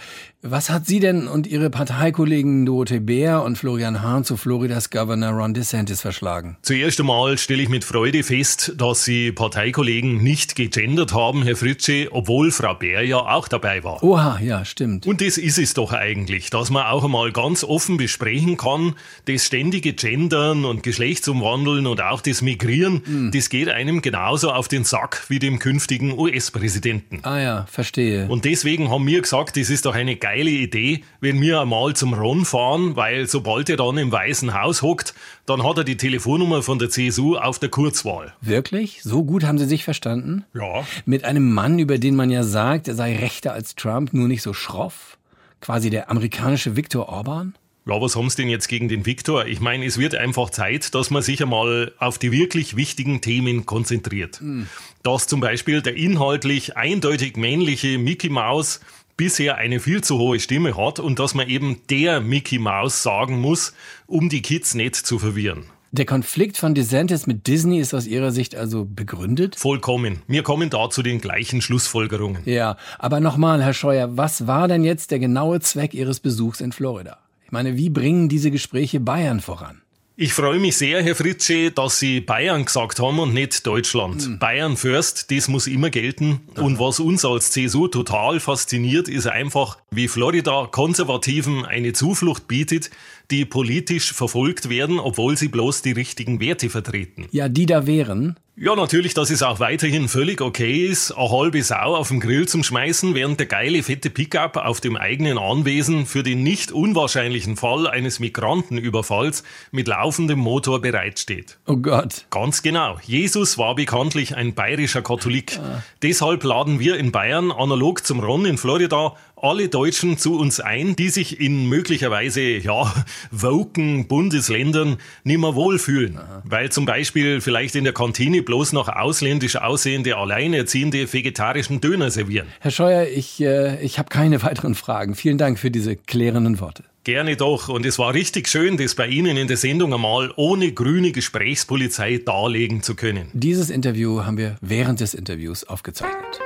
was hat Sie denn und Ihre Parteikollegen Dorothee Bär und Florian Hahn zu Floridas Governor Ron DeSantis verschlagen? Zuerst einmal stelle ich mit Freude fest, dass Sie Parteikollegen nicht gegendert haben, Herr Fritsche, obwohl Frau Bär ja auch dabei war. Oha, ja, stimmt. Und das ist es doch eigentlich, dass man auch einmal ganz offen besprechen kann, das ständige Gendern und Geschlechtsumwandeln und auch das Migrieren, Hm. das geht einem genauso auf den Sack wie dem künftigen US-Präsidenten. Ah ja, verstehe. Und deswegen haben wir gesagt, das ist doch eine geile Idee, wenn wir einmal zum Ron fahren, weil sobald er dann im Weißen Haus hockt, dann hat er die Telefonnummer von der CSU auf der Kurzwahl. Wirklich? So gut haben Sie sich verstanden? Ja. Mit einem Mann, über den man ja sagt, er sei rechter als Trump, nur nicht so schroff? Quasi der amerikanische Viktor Orban? Ja, was haben Sie denn jetzt gegen den Viktor? Ich meine, es wird einfach Zeit, dass man sich einmal auf die wirklich wichtigen Themen konzentriert. Hm. Dass zum Beispiel der inhaltlich eindeutig männliche Mickey Mouse bisher eine viel zu hohe Stimme hat und dass man eben der Mickey Mouse sagen muss, um die Kids nicht zu verwirren. Der Konflikt von DeSantis mit Disney ist aus Ihrer Sicht also begründet? Vollkommen. Wir kommen da zu den gleichen Schlussfolgerungen. Ja, aber nochmal, Herr Scheuer, was war denn jetzt der genaue Zweck Ihres Besuchs in Florida? Ich meine, wie bringen diese Gespräche Bayern voran? Ich freue mich sehr, Herr Fritsche, dass Sie Bayern gesagt haben und nicht Deutschland. Hm. Bayern first, das muss immer gelten. Und was uns als CSU total fasziniert, ist einfach, wie Florida Konservativen eine Zuflucht bietet, die politisch verfolgt werden, obwohl sie bloß die richtigen Werte vertreten. Ja, die da wären. Ja, natürlich, dass es auch weiterhin völlig okay ist, eine halbe Sau auf den Grill zum Schmeißen, während der geile fette Pickup auf dem eigenen Anwesen für den nicht unwahrscheinlichen Fall eines Migrantenüberfalls mit laufendem Motor bereitsteht. Oh Gott. Ganz genau. Jesus war bekanntlich ein bayerischer Katholik. Deshalb laden wir in Bayern analog zum Ron in Florida alle Deutschen zu uns ein, die sich in möglicherweise, ja, woken Bundesländern nimmer wohlfühlen. Weil zum Beispiel vielleicht in der Kantine bloß noch ausländisch aussehende, alleinerziehende vegetarischen Döner servieren. Herr Scheuer, ich, äh, ich habe keine weiteren Fragen. Vielen Dank für diese klärenden Worte. Gerne doch. Und es war richtig schön, das bei Ihnen in der Sendung einmal ohne grüne Gesprächspolizei darlegen zu können. Dieses Interview haben wir während des Interviews aufgezeichnet.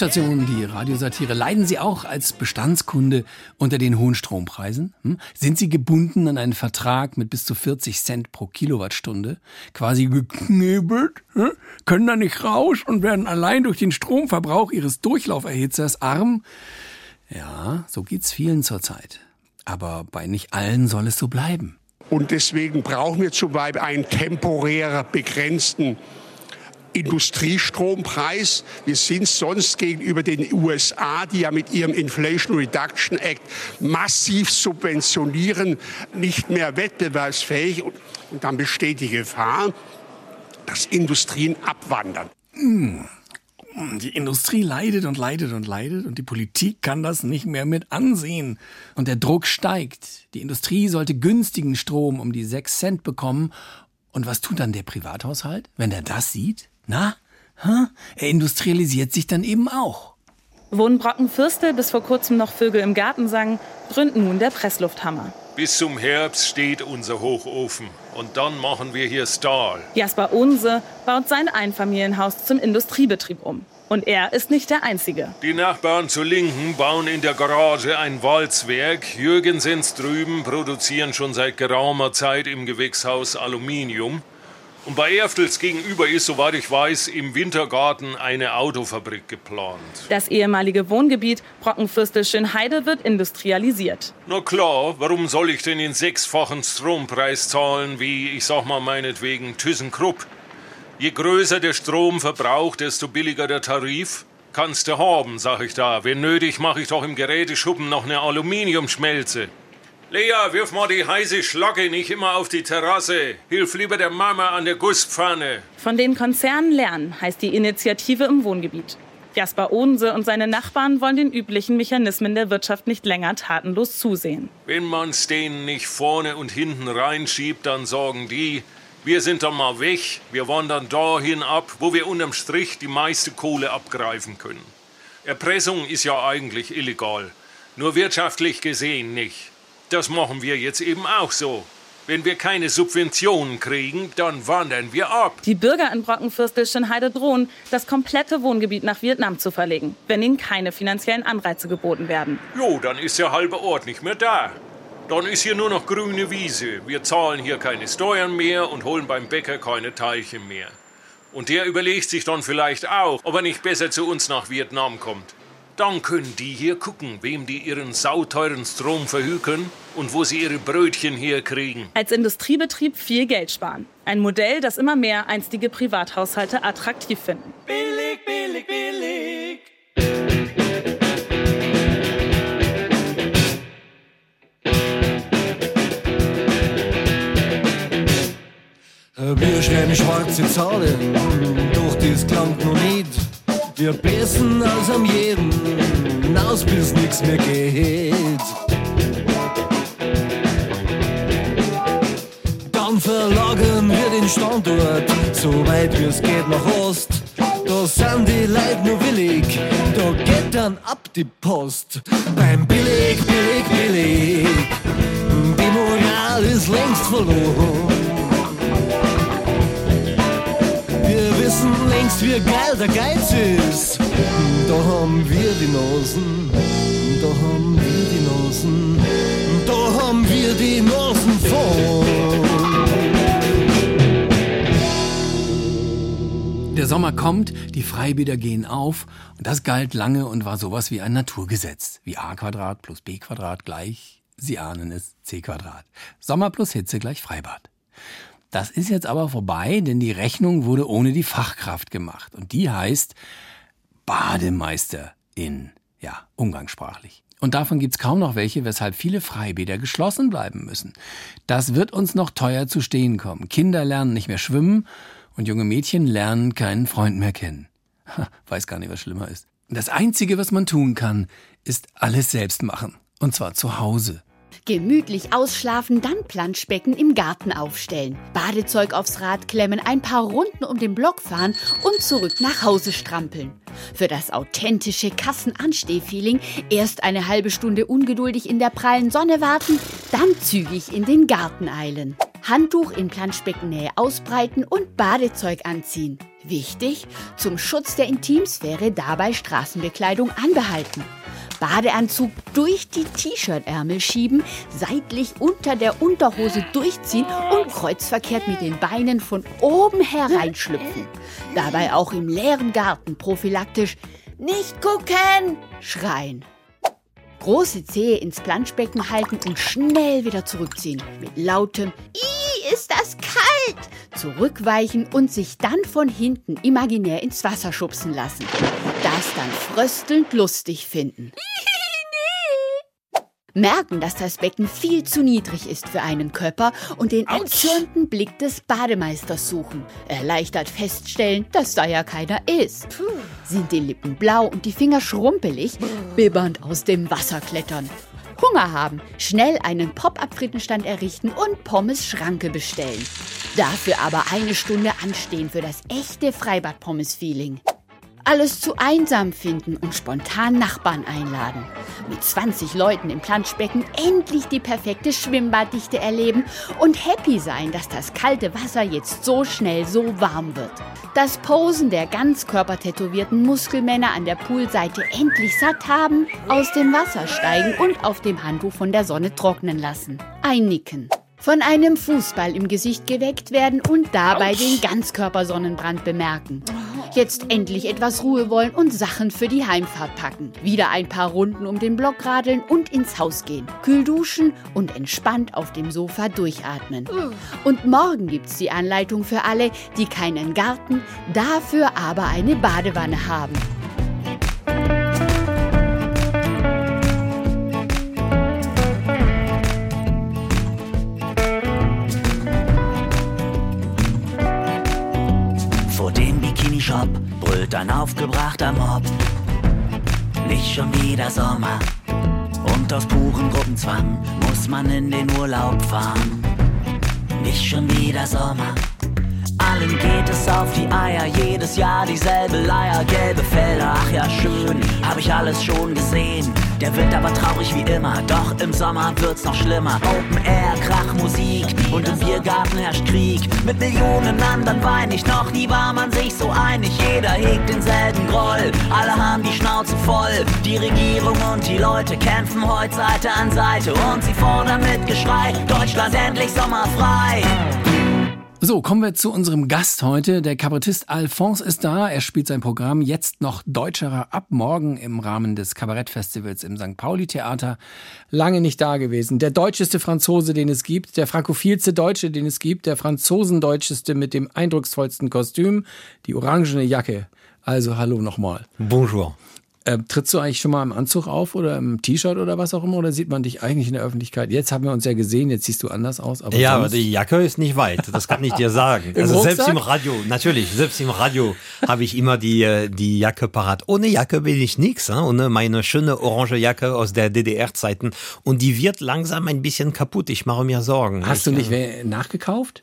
Intensivstation, die Radiosatire. Leiden Sie auch als Bestandskunde unter den hohen Strompreisen? Hm? Sind Sie gebunden an einen Vertrag mit bis zu 40 Cent pro Kilowattstunde? Quasi geknebelt? Hm? Können da nicht raus und werden allein durch den Stromverbrauch Ihres Durchlauferhitzers arm? Ja, so geht's vielen zurzeit. Aber bei nicht allen soll es so bleiben. Und deswegen brauchen wir zum Beispiel einen temporär begrenzten Industriestrompreis. Wir sind sonst gegenüber den USA, die ja mit ihrem Inflation Reduction Act massiv subventionieren, nicht mehr wettbewerbsfähig. Und, dann besteht die Gefahr, dass Industrien abwandern. Hm. Die Industrie leidet und leidet und leidet und die Politik kann das nicht mehr mit ansehen. Und der Druck steigt. Die Industrie sollte günstigen Strom um die 6 Cent bekommen. Und was tut dann der Privathaushalt, wenn er das sieht? Na, hä? er industrialisiert sich dann eben auch. Wohnbrocken Fürstel, bis vor kurzem noch Vögel im Garten sangen, dröhnt nun der Presslufthammer. Bis zum Herbst steht unser Hochofen. Und dann machen wir hier Stahl. Jasper Unse baut sein Einfamilienhaus zum Industriebetrieb um. Und er ist nicht der Einzige. Die Nachbarn zur Linken bauen in der Garage ein Walzwerk. Jürgensens drüben produzieren schon seit geraumer Zeit im Gewächshaus Aluminium. Und bei Erftels gegenüber ist, soweit ich weiß, im Wintergarten eine Autofabrik geplant. Das ehemalige Wohngebiet Brockenfürstel-Schönheide wird industrialisiert. Na klar, warum soll ich denn den sechsfachen Strompreis zahlen, wie, ich sag mal meinetwegen, ThyssenKrupp? Je größer der Stromverbrauch, desto billiger der Tarif. Kannst du haben, sag ich da. Wenn nötig, mache ich doch im Geräteschuppen noch eine Aluminiumschmelze. Lea, wirf mal die heiße Schlocke nicht immer auf die Terrasse. Hilf lieber der Mama an der Gusspfanne. Von den Konzernen lernen heißt die Initiative im Wohngebiet. Jasper Odense und seine Nachbarn wollen den üblichen Mechanismen der Wirtschaft nicht länger tatenlos zusehen. Wenn man's denen nicht vorne und hinten reinschiebt, dann sagen die, wir sind dann mal weg, wir wandern dahin ab, wo wir unterm Strich die meiste Kohle abgreifen können. Erpressung ist ja eigentlich illegal, nur wirtschaftlich gesehen nicht. Das machen wir jetzt eben auch so. Wenn wir keine Subventionen kriegen, dann wandern wir ab. Die Bürger in Brockenfürstel-Schönheide drohen, das komplette Wohngebiet nach Vietnam zu verlegen, wenn ihnen keine finanziellen Anreize geboten werden. Jo, dann ist der halbe Ort nicht mehr da. Dann ist hier nur noch grüne Wiese. Wir zahlen hier keine Steuern mehr und holen beim Bäcker keine Teilchen mehr. Und der überlegt sich dann vielleicht auch, ob er nicht besser zu uns nach Vietnam kommt. Dann können die hier gucken, wem die ihren sauteuren Strom verhükeln und wo sie ihre Brötchen herkriegen. Als Industriebetrieb viel Geld sparen. Ein Modell, das immer mehr einstige Privathaushalte attraktiv finden. Billig, billig, billig. Wir schreiben schwarze Zahlen, doch das klang noch nicht. Wir beißen aus am jeden, aus bis nix mehr geht. Dann verlagern wir den Standort, so weit wie es geht nach Ost. Da sind die Leute nur willig, da geht dann ab die Post. Beim billig, billig, billig, die Moral ist längst verloren. Wissen längst, wie geil der Geiz ist. Da haben wir die Nasen, da haben wir die Nasen, da haben wir die Nasen vorn. Der Sommer kommt, die Freibäder gehen auf und das galt lange und war sowas wie ein Naturgesetz. Wie a Quadrat plus b Quadrat gleich, Sie ahnen es, c Quadrat. Sommer plus Hitze gleich Freibad. Das ist jetzt aber vorbei, denn die Rechnung wurde ohne die Fachkraft gemacht. Und die heißt Bademeister in, ja, umgangssprachlich. Und davon gibt's kaum noch welche, weshalb viele Freibäder geschlossen bleiben müssen. Das wird uns noch teuer zu stehen kommen. Kinder lernen nicht mehr schwimmen und junge Mädchen lernen keinen Freund mehr kennen. Ha, weiß gar nicht, was schlimmer ist. Das Einzige, was man tun kann, ist alles selbst machen. Und zwar zu Hause. Gemütlich ausschlafen, dann Planschbecken im Garten aufstellen. Badezeug aufs Rad klemmen, ein paar Runden um den Block fahren und zurück nach Hause strampeln. Für das authentische Kassenanstehfeeling erst eine halbe Stunde ungeduldig in der prallen Sonne warten, dann zügig in den Garten eilen. Handtuch in Planschbeckennähe ausbreiten und Badezeug anziehen. Wichtig, zum Schutz der Intimsphäre dabei Straßenbekleidung anbehalten. Badeanzug durch die T-Shirt-Ärmel schieben, seitlich unter der Unterhose durchziehen und kreuzverkehrt mit den Beinen von oben hereinschlüpfen. Dabei auch im leeren Garten prophylaktisch Nicht gucken! schreien. Große Zehe ins Planschbecken halten und schnell wieder zurückziehen. Mit lautem Ih, ist das kalt! Zurückweichen und sich dann von hinten imaginär ins Wasser schubsen lassen. Das dann fröstelnd lustig finden. Merken, dass das Becken viel zu niedrig ist für einen Körper und den erzürnten Blick des Bademeisters suchen. Erleichtert feststellen, dass da ja keiner ist. Sind die Lippen blau und die Finger schrumpelig, bibbernd aus dem Wasser klettern. Hunger haben, schnell einen Pop-up-Frittenstand errichten und Pommes-Schranke bestellen. Dafür aber eine Stunde anstehen für das echte Freibad-Pommes-Feeling. Alles zu einsam finden und spontan Nachbarn einladen. Mit 20 Leuten im Planschbecken endlich die perfekte Schwimmbaddichte erleben und happy sein, dass das kalte Wasser jetzt so schnell so warm wird. Das Posen der ganzkörpertätowierten Muskelmänner an der Poolseite endlich satt haben, aus dem Wasser steigen und auf dem Handtuch von der Sonne trocknen lassen. Einnicken von einem Fußball im Gesicht geweckt werden und dabei den Ganzkörpersonnenbrand bemerken. Jetzt endlich etwas Ruhe wollen und Sachen für die Heimfahrt packen. Wieder ein paar Runden um den Block radeln und ins Haus gehen. Kühl duschen und entspannt auf dem Sofa durchatmen. Und morgen gibt's die Anleitung für alle, die keinen Garten, dafür aber eine Badewanne haben. Bikini-Shop brüllt ein aufgebrachter Mob. Nicht schon wieder Sommer. Und aus purem Gruppenzwang muss man in den Urlaub fahren. Nicht schon wieder Sommer. Allen geht es auf die Eier, jedes Jahr dieselbe Leier, gelbe Felder, ach ja schön, hab ich alles schon gesehen. Der Winter war traurig wie immer, doch im Sommer wird's noch schlimmer. Open Air, Krachmusik und im Biergarten herrscht Krieg. Mit Millionen anderen wein ich noch, nie war man sich so einig. Jeder hegt denselben Groll, alle haben die Schnauze voll. Die Regierung und die Leute kämpfen heute Seite an Seite und sie fordern mit Geschrei, Deutschland endlich sommerfrei. So, kommen wir zu unserem Gast heute. Der Kabarettist Alphonse ist da. Er spielt sein Programm jetzt noch deutscherer ab morgen im Rahmen des Kabarettfestivals im St. Pauli Theater. Lange nicht da gewesen. Der deutscheste Franzose, den es gibt, der frankophilste Deutsche, den es gibt, der Franzosendeutscheste mit dem eindrucksvollsten Kostüm, die orangene Jacke. Also hallo nochmal. Bonjour. Äh, trittst du eigentlich schon mal im Anzug auf oder im T-Shirt oder was auch immer oder sieht man dich eigentlich in der Öffentlichkeit? Jetzt haben wir uns ja gesehen, jetzt siehst du anders aus. Aber ja, aber die Jacke ist nicht weit, das kann ich dir sagen. Also selbst Rucksack? im Radio, natürlich, selbst im Radio habe ich immer die, äh, die Jacke parat. Ohne Jacke bin ich nix, ne? ohne meine schöne orange Jacke aus der DDR-Zeiten. Und die wird langsam ein bisschen kaputt, ich mache mir Sorgen. Hast du ich, nicht äh, nachgekauft?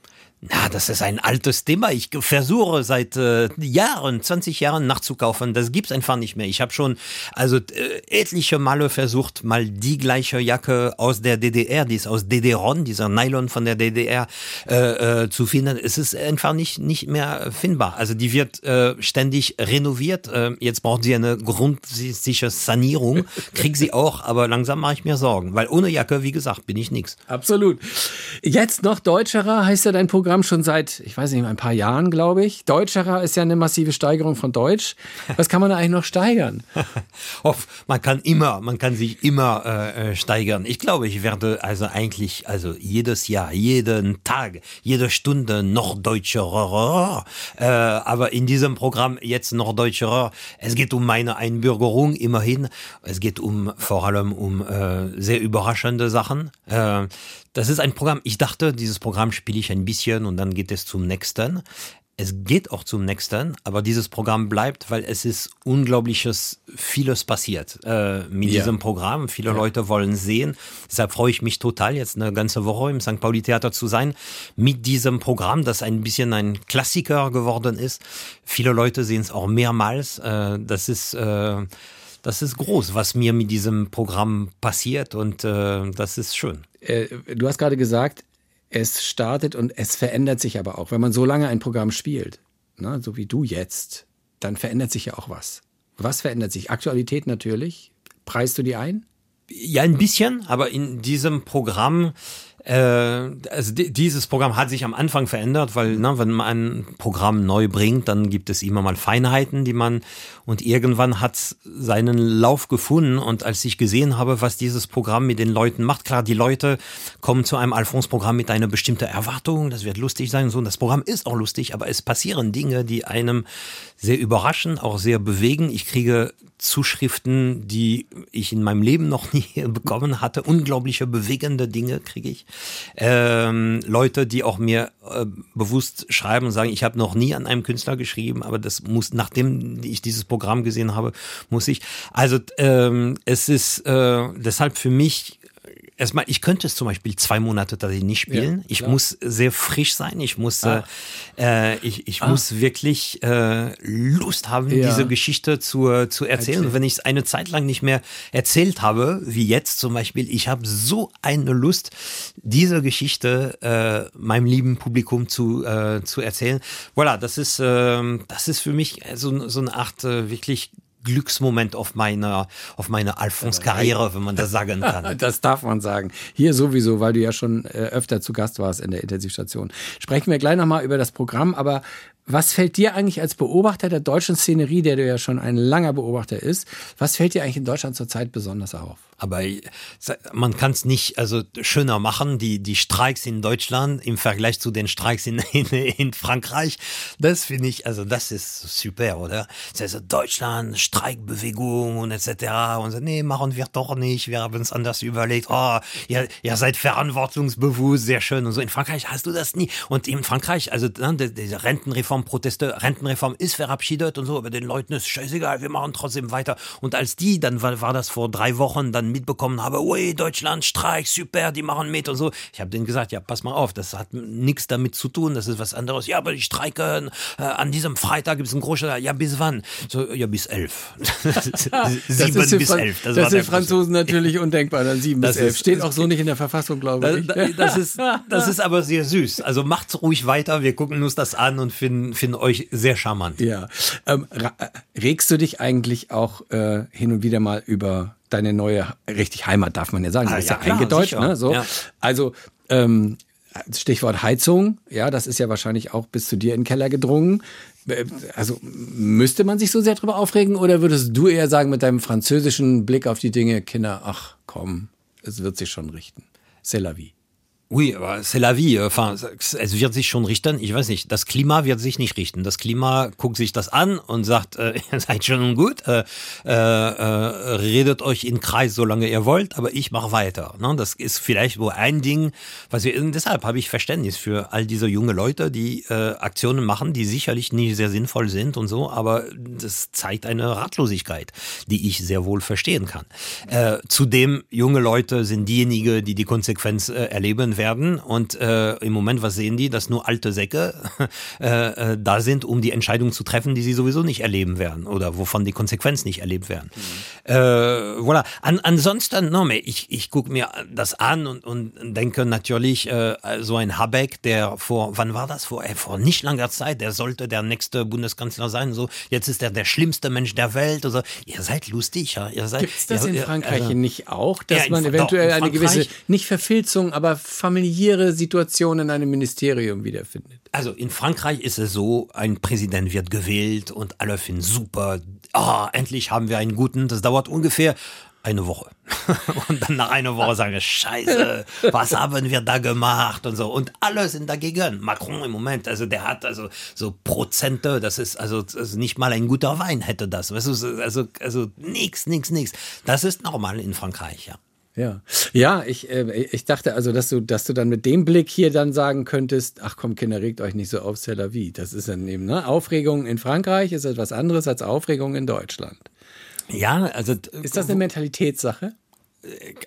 Na, das ist ein altes Thema. Ich versuche seit äh, Jahren, 20 Jahren nachzukaufen. Das gibt's einfach nicht mehr. Ich habe schon also äh, etliche Male versucht, mal die gleiche Jacke aus der DDR, die ist aus DDR-On, dieser Nylon von der DDR, äh, äh, zu finden. Es ist einfach nicht nicht mehr findbar. Also die wird äh, ständig renoviert. Äh, jetzt braucht sie eine grundsätzliche Sanierung. Krieg sie auch, aber langsam mache ich mir Sorgen, weil ohne Jacke, wie gesagt, bin ich nix. Absolut. Jetzt noch Deutscherer heißt ja dein Programm schon seit, ich weiß nicht, ein paar Jahren, glaube ich. Deutscherer ist ja eine massive Steigerung von Deutsch. Was kann man da eigentlich noch steigern? Man kann immer, man kann sich immer äh, äh, steigern. Ich glaube, ich werde also eigentlich, also jedes Jahr, jeden Tag, jede Stunde noch deutscherer. Äh, aber in diesem Programm jetzt noch deutscherer. Es geht um meine Einbürgerung immerhin. Es geht um vor allem um äh, sehr überraschende Sachen. Äh, das ist ein Programm. Ich dachte, dieses Programm spiele ich ein bisschen und dann geht es zum nächsten. Es geht auch zum nächsten, aber dieses Programm bleibt, weil es ist unglaubliches vieles passiert äh, mit Ja. diesem Programm. Viele Leute wollen sehen. Deshalb freue ich mich total, jetzt eine ganze Woche im St. Pauli Theater zu sein mit diesem Programm, das ein bisschen ein Klassiker geworden ist. Viele Leute sehen es auch mehrmals. Äh, das ist äh, das ist groß, was mir mit diesem Programm passiert und äh, das ist schön. Äh, du hast gerade gesagt, es startet und es verändert sich aber auch. Wenn man so lange ein Programm spielt, ne, so wie du jetzt, dann verändert sich ja auch was. Was verändert sich? Aktualität natürlich. Preist du die ein? Ja, ein bisschen, aber in diesem Programm, also di- dieses Programm hat sich am Anfang verändert, weil ne, wenn man ein Programm neu bringt, dann gibt es immer mal Feinheiten, die man und irgendwann hat seinen Lauf gefunden und als ich gesehen habe, was dieses Programm mit den Leuten macht, klar, die Leute kommen zu einem Alphonse-Programm mit einer bestimmten Erwartung, das wird lustig sein und so, und das Programm ist auch lustig, aber es passieren Dinge, die einem sehr überraschen, auch sehr bewegen. Ich kriege Zuschriften, die ich in meinem Leben noch nie bekommen hatte. Unglaubliche bewegende Dinge kriege ich. Ähm, Leute, die auch mir äh, bewusst schreiben und sagen, ich habe noch nie an einem Künstler geschrieben, aber das muss, nachdem ich dieses Programm gesehen habe, muss ich. Also ähm, es ist äh, deshalb für mich Erstmal, ich könnte es zum Beispiel zwei Monate tatsächlich nicht spielen. Ja, ich klar. muss sehr frisch sein. Ich muss, Ah. äh, äh, ich, ich Ah. muss wirklich äh, Lust haben, Ja. diese Geschichte zu, äh, zu erzählen. Erzähl. Und wenn ich es eine Zeit lang nicht mehr erzählt habe, wie jetzt zum Beispiel, ich habe so eine Lust, diese Geschichte äh, meinem lieben Publikum zu, äh, zu erzählen. Voilà, das ist, äh, das ist für mich so, so eine Art äh, wirklich Glücksmoment auf meiner, auf meiner Alphonse-Karriere, wenn man das sagen kann. Das darf man sagen. Hier sowieso, weil du ja schon äh, öfter zu Gast warst in der Intensivstation. Sprechen wir gleich nochmal über das Programm, aber was fällt dir eigentlich als Beobachter der deutschen Szenerie, der du ja schon ein langer Beobachter ist, was fällt dir eigentlich in Deutschland zurzeit besonders auf? Aber man kann es nicht also schöner machen. Die, die Streiks in Deutschland im Vergleich zu den Streiks in, in, in Frankreich, das finde ich, also das ist super, oder? Heißt, Deutschland, Streikbewegung und etc. Und so, nee, machen wir doch nicht. Wir haben es anders überlegt. Oh, ihr, ihr seid verantwortungsbewusst, sehr schön. Und so in Frankreich hast du das nie. Und in Frankreich, also ne, die, die Rentenreform, Proteste, Rentenreform ist verabschiedet und so, aber den Leuten ist scheißegal, wir machen trotzdem weiter. Und als die, dann war, war das vor drei Wochen, dann mitbekommen habe, ui, Deutschland, Streik, super, die machen mit und so. Ich habe denen gesagt, ja, pass mal auf, das hat nichts damit zu tun, das ist was anderes. Ja, aber die streiken, äh, an diesem Freitag gibt es einen großen, ja, bis wann? So, ja, bis elf. Sieben bis Fran- elf. Das, der für Franzosen natürlich undenkbar, dann sieben Das bis elf. ist- Steht auch so nicht in der Verfassung, glaube ich. das, das, ist, das ist aber sehr süß. Also macht ruhig weiter. Wir gucken uns das an und finden, finden euch sehr charmant. Ja. Ähm, äh, regst du dich eigentlich auch äh, hin und wieder mal über deine neue, richtig Heimat darf man ja sagen, Ah, bist ja, ja, klar, eingedeutscht, ne? So. Ja. Also, ähm, Stichwort Heizung, ja, das ist ja wahrscheinlich auch bis zu dir in den Keller gedrungen. Äh, Also müsste man sich so sehr drüber aufregen oder würdest du eher sagen mit deinem französischen Blick auf die Dinge, Kinder, ach komm, es wird sich schon richten. C'est la vie. Oui, c'est la vie. Enfin, es wird sich schon richten. Ich weiß nicht, das Klima wird sich nicht richten. Das Klima guckt sich das an und sagt, äh, ihr seid schon gut, äh, äh, äh, redet euch in Kreis, solange ihr wollt, aber ich mache weiter. Ne? Das ist vielleicht nur ein Ding, was wir, deshalb habe ich Verständnis für all diese junge Leute, die äh, Aktionen machen, die sicherlich nicht sehr sinnvoll sind und so, aber das zeigt eine Ratlosigkeit, die ich sehr wohl verstehen kann. Äh, zudem, junge Leute sind diejenigen, die die Konsequenz äh, werden. Und äh, im Moment, was sehen die? Dass nur alte Säcke äh, äh, da sind, um die Entscheidung zu treffen, die sie sowieso nicht erleben werden oder wovon die Konsequenz nicht erlebt werden. Mhm. Äh, voilà. An, ansonsten, no, ich, ich gucke mir das an und, und denke natürlich, äh, so ein Habeck, der vor, wann war das? Vor, äh, vor nicht langer Zeit, der sollte der nächste Bundeskanzler sein. So, jetzt ist er der schlimmste Mensch der Welt. Also, ihr seid lustig, ja. Ihr seid, Gibt's das ihr, in Frankreich also, nicht auch, dass ja, man eventuell doch, in eine gewisse, nicht Verfilzung, aber familiäre Situation in einem Ministerium wiederfindet? Also in Frankreich ist es so, ein Präsident wird gewählt und alle finden super, ah, endlich haben wir einen guten, das dauert ungefähr eine Woche. Und dann nach einer Woche sagen, scheiße, was haben wir da gemacht und so. Und alle sind dagegen. Macron im Moment, also der hat also so Prozente, das ist also, also nicht mal ein guter Wein hätte das. Weißt du, also, also nix, nix, nix. Das ist normal in Frankreich, ja. Ja, ja, ich, äh, ich dachte also, dass du, dass du dann mit dem Blick hier dann sagen könntest, ach komm Kinder, regt euch nicht so auf, c'est la vie. Das ist dann eben, ne? Aufregung in Frankreich ist etwas anderes als Aufregung in Deutschland. Ja, also. Ist das eine Mentalitätssache?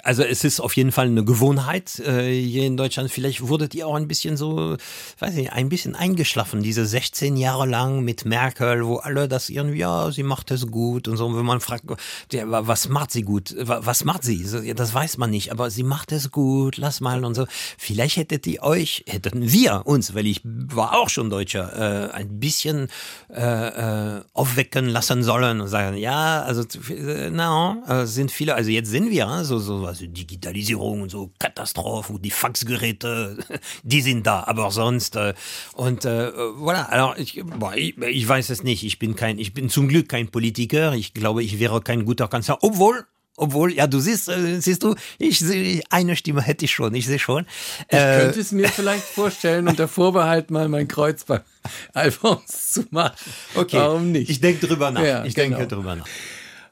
Also es ist auf jeden Fall eine Gewohnheit äh, hier in Deutschland. Vielleicht wurdet ihr auch ein bisschen so, weiß nicht, ein bisschen eingeschlafen, diese 16 Jahre lang mit Merkel, wo alle das irgendwie, ja, sie macht es gut und so. Und wenn man fragt, was macht sie gut? Wa- Was macht sie? So, Das weiß man nicht, aber sie macht es gut, lass mal und so. Vielleicht hättet ihr euch, hätten wir uns, weil ich war auch schon Deutscher, äh, ein bisschen äh, äh, aufwecken lassen sollen und sagen, ja, also äh, na, äh, sind viele, also jetzt sind wir, äh, so, so also Digitalisierung und so Katastrophe, die Faxgeräte, die sind da, aber sonst äh, und äh, voilà, alors ich, boah, ich, ich weiß es nicht, ich bin kein, ich bin zum Glück kein Politiker, ich glaube, ich wäre kein guter Kanzler, obwohl obwohl, ja, du siehst, äh, siehst du, ich sehe, eine Stimme hätte ich schon, ich sehe schon. Ich Äh, könnte es mir vielleicht vorstellen, unter Vorbehalt mal mein Kreuz bei Alphons zu machen. Okay. Warum nicht? Ich denke drüber nach. Ja, ich genau. denke drüber nach.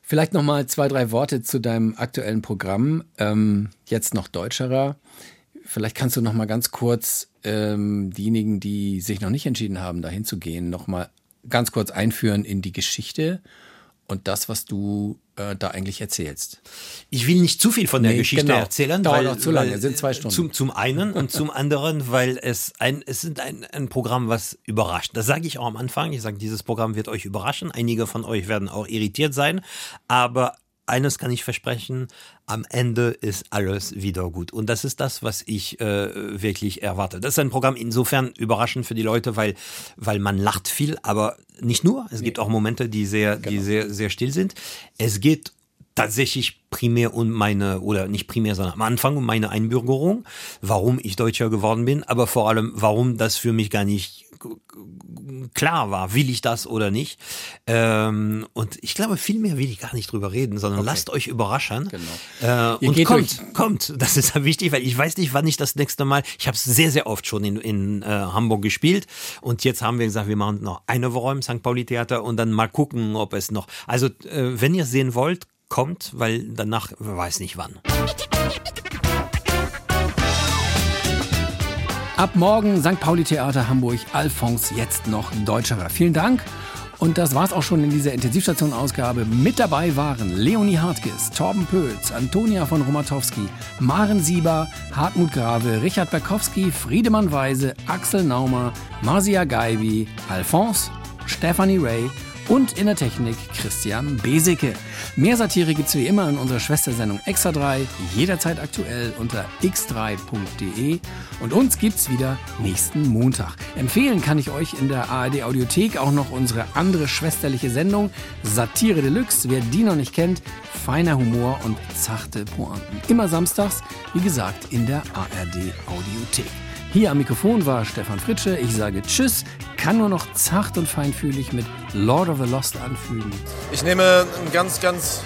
Vielleicht noch mal zwei, drei Worte zu deinem aktuellen Programm. Ähm, jetzt noch deutscherer. Vielleicht kannst du noch mal ganz kurz ähm, diejenigen, die sich noch nicht entschieden haben, dahin zu gehen, noch mal ganz kurz einführen in die Geschichte und das, was du äh, da eigentlich erzählst. Ich will nicht zu viel von der Nee, Geschichte genau. erzählen, Dauert weil, auch zu lange, weil, sind zwei Stunden. Zum, zum einen und zum anderen, weil es ein, es sind ein, ein Programm, was überrascht. Das sage ich auch am Anfang. Ich sage, dieses Programm wird euch überraschen. Einige von euch werden auch irritiert sein, aber eines kann ich versprechen, am Ende ist alles wieder gut. Und das ist das, was ich äh, wirklich erwarte. Das ist ein Programm insofern überraschend für die Leute, weil, weil man lacht viel, aber nicht nur. Es gibt auch Momente, die sehr, die sehr, sehr still sind. Es geht tatsächlich primär um meine, oder nicht primär, sondern am Anfang um meine Einbürgerung, warum ich Deutscher geworden bin, aber vor allem, warum das für mich gar nicht klar war, will ich das oder nicht. Ähm, und ich glaube, viel mehr will ich gar nicht drüber reden, sondern lasst euch überraschen. Äh, Ihr und kommt, kommt, das ist ja wichtig, weil ich weiß nicht, wann ich das nächste Mal, ich habe es sehr, sehr oft schon in, in äh, Hamburg gespielt und jetzt haben wir gesagt, wir machen noch eine Woche im St. Pauli Theater und dann mal gucken, ob es noch, also äh, wenn ihr es sehen wollt, kommt, weil danach, weiß nicht wann. Ab morgen St. Pauli Theater Hamburg, Alphons, jetzt noch Deutscherer. Vielen Dank. Und das war's auch schon in dieser Intensivstation-Ausgabe. Mit dabei waren Leonie Hartges, Torben Pöls, Antonia von Romatowski, Maren Sieber, Hartmut Grave, Richard Berkowski, Friedemann Weise, Axel Naumer, Marcia Geibi, Alphonse, Stephanie Ray und in der Technik Christian Besicke. Mehr Satire gibt's wie immer in unserer Schwestersendung Extra 3, jederzeit aktuell unter x3.de und uns gibt's wieder nächsten Montag. Empfehlen kann ich euch in der ARD Audiothek auch noch unsere andere schwesterliche Sendung Satire Deluxe. Wer die noch nicht kennt, feiner Humor und zarte Pointen. Immer samstags, wie gesagt, in der ARD Audiothek. Hier am Mikrofon war Stefan Fritsche. Ich sage Tschüss, kann nur noch zart und feinfühlig mit Lord of the Lost anfügen. Ich nehme ein ganz, ganz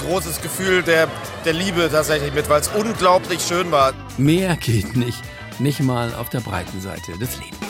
großes Gefühl der, der Liebe tatsächlich mit, weil es unglaublich schön war. Mehr geht nicht. Nicht mal auf der breiten Seite des Lebens.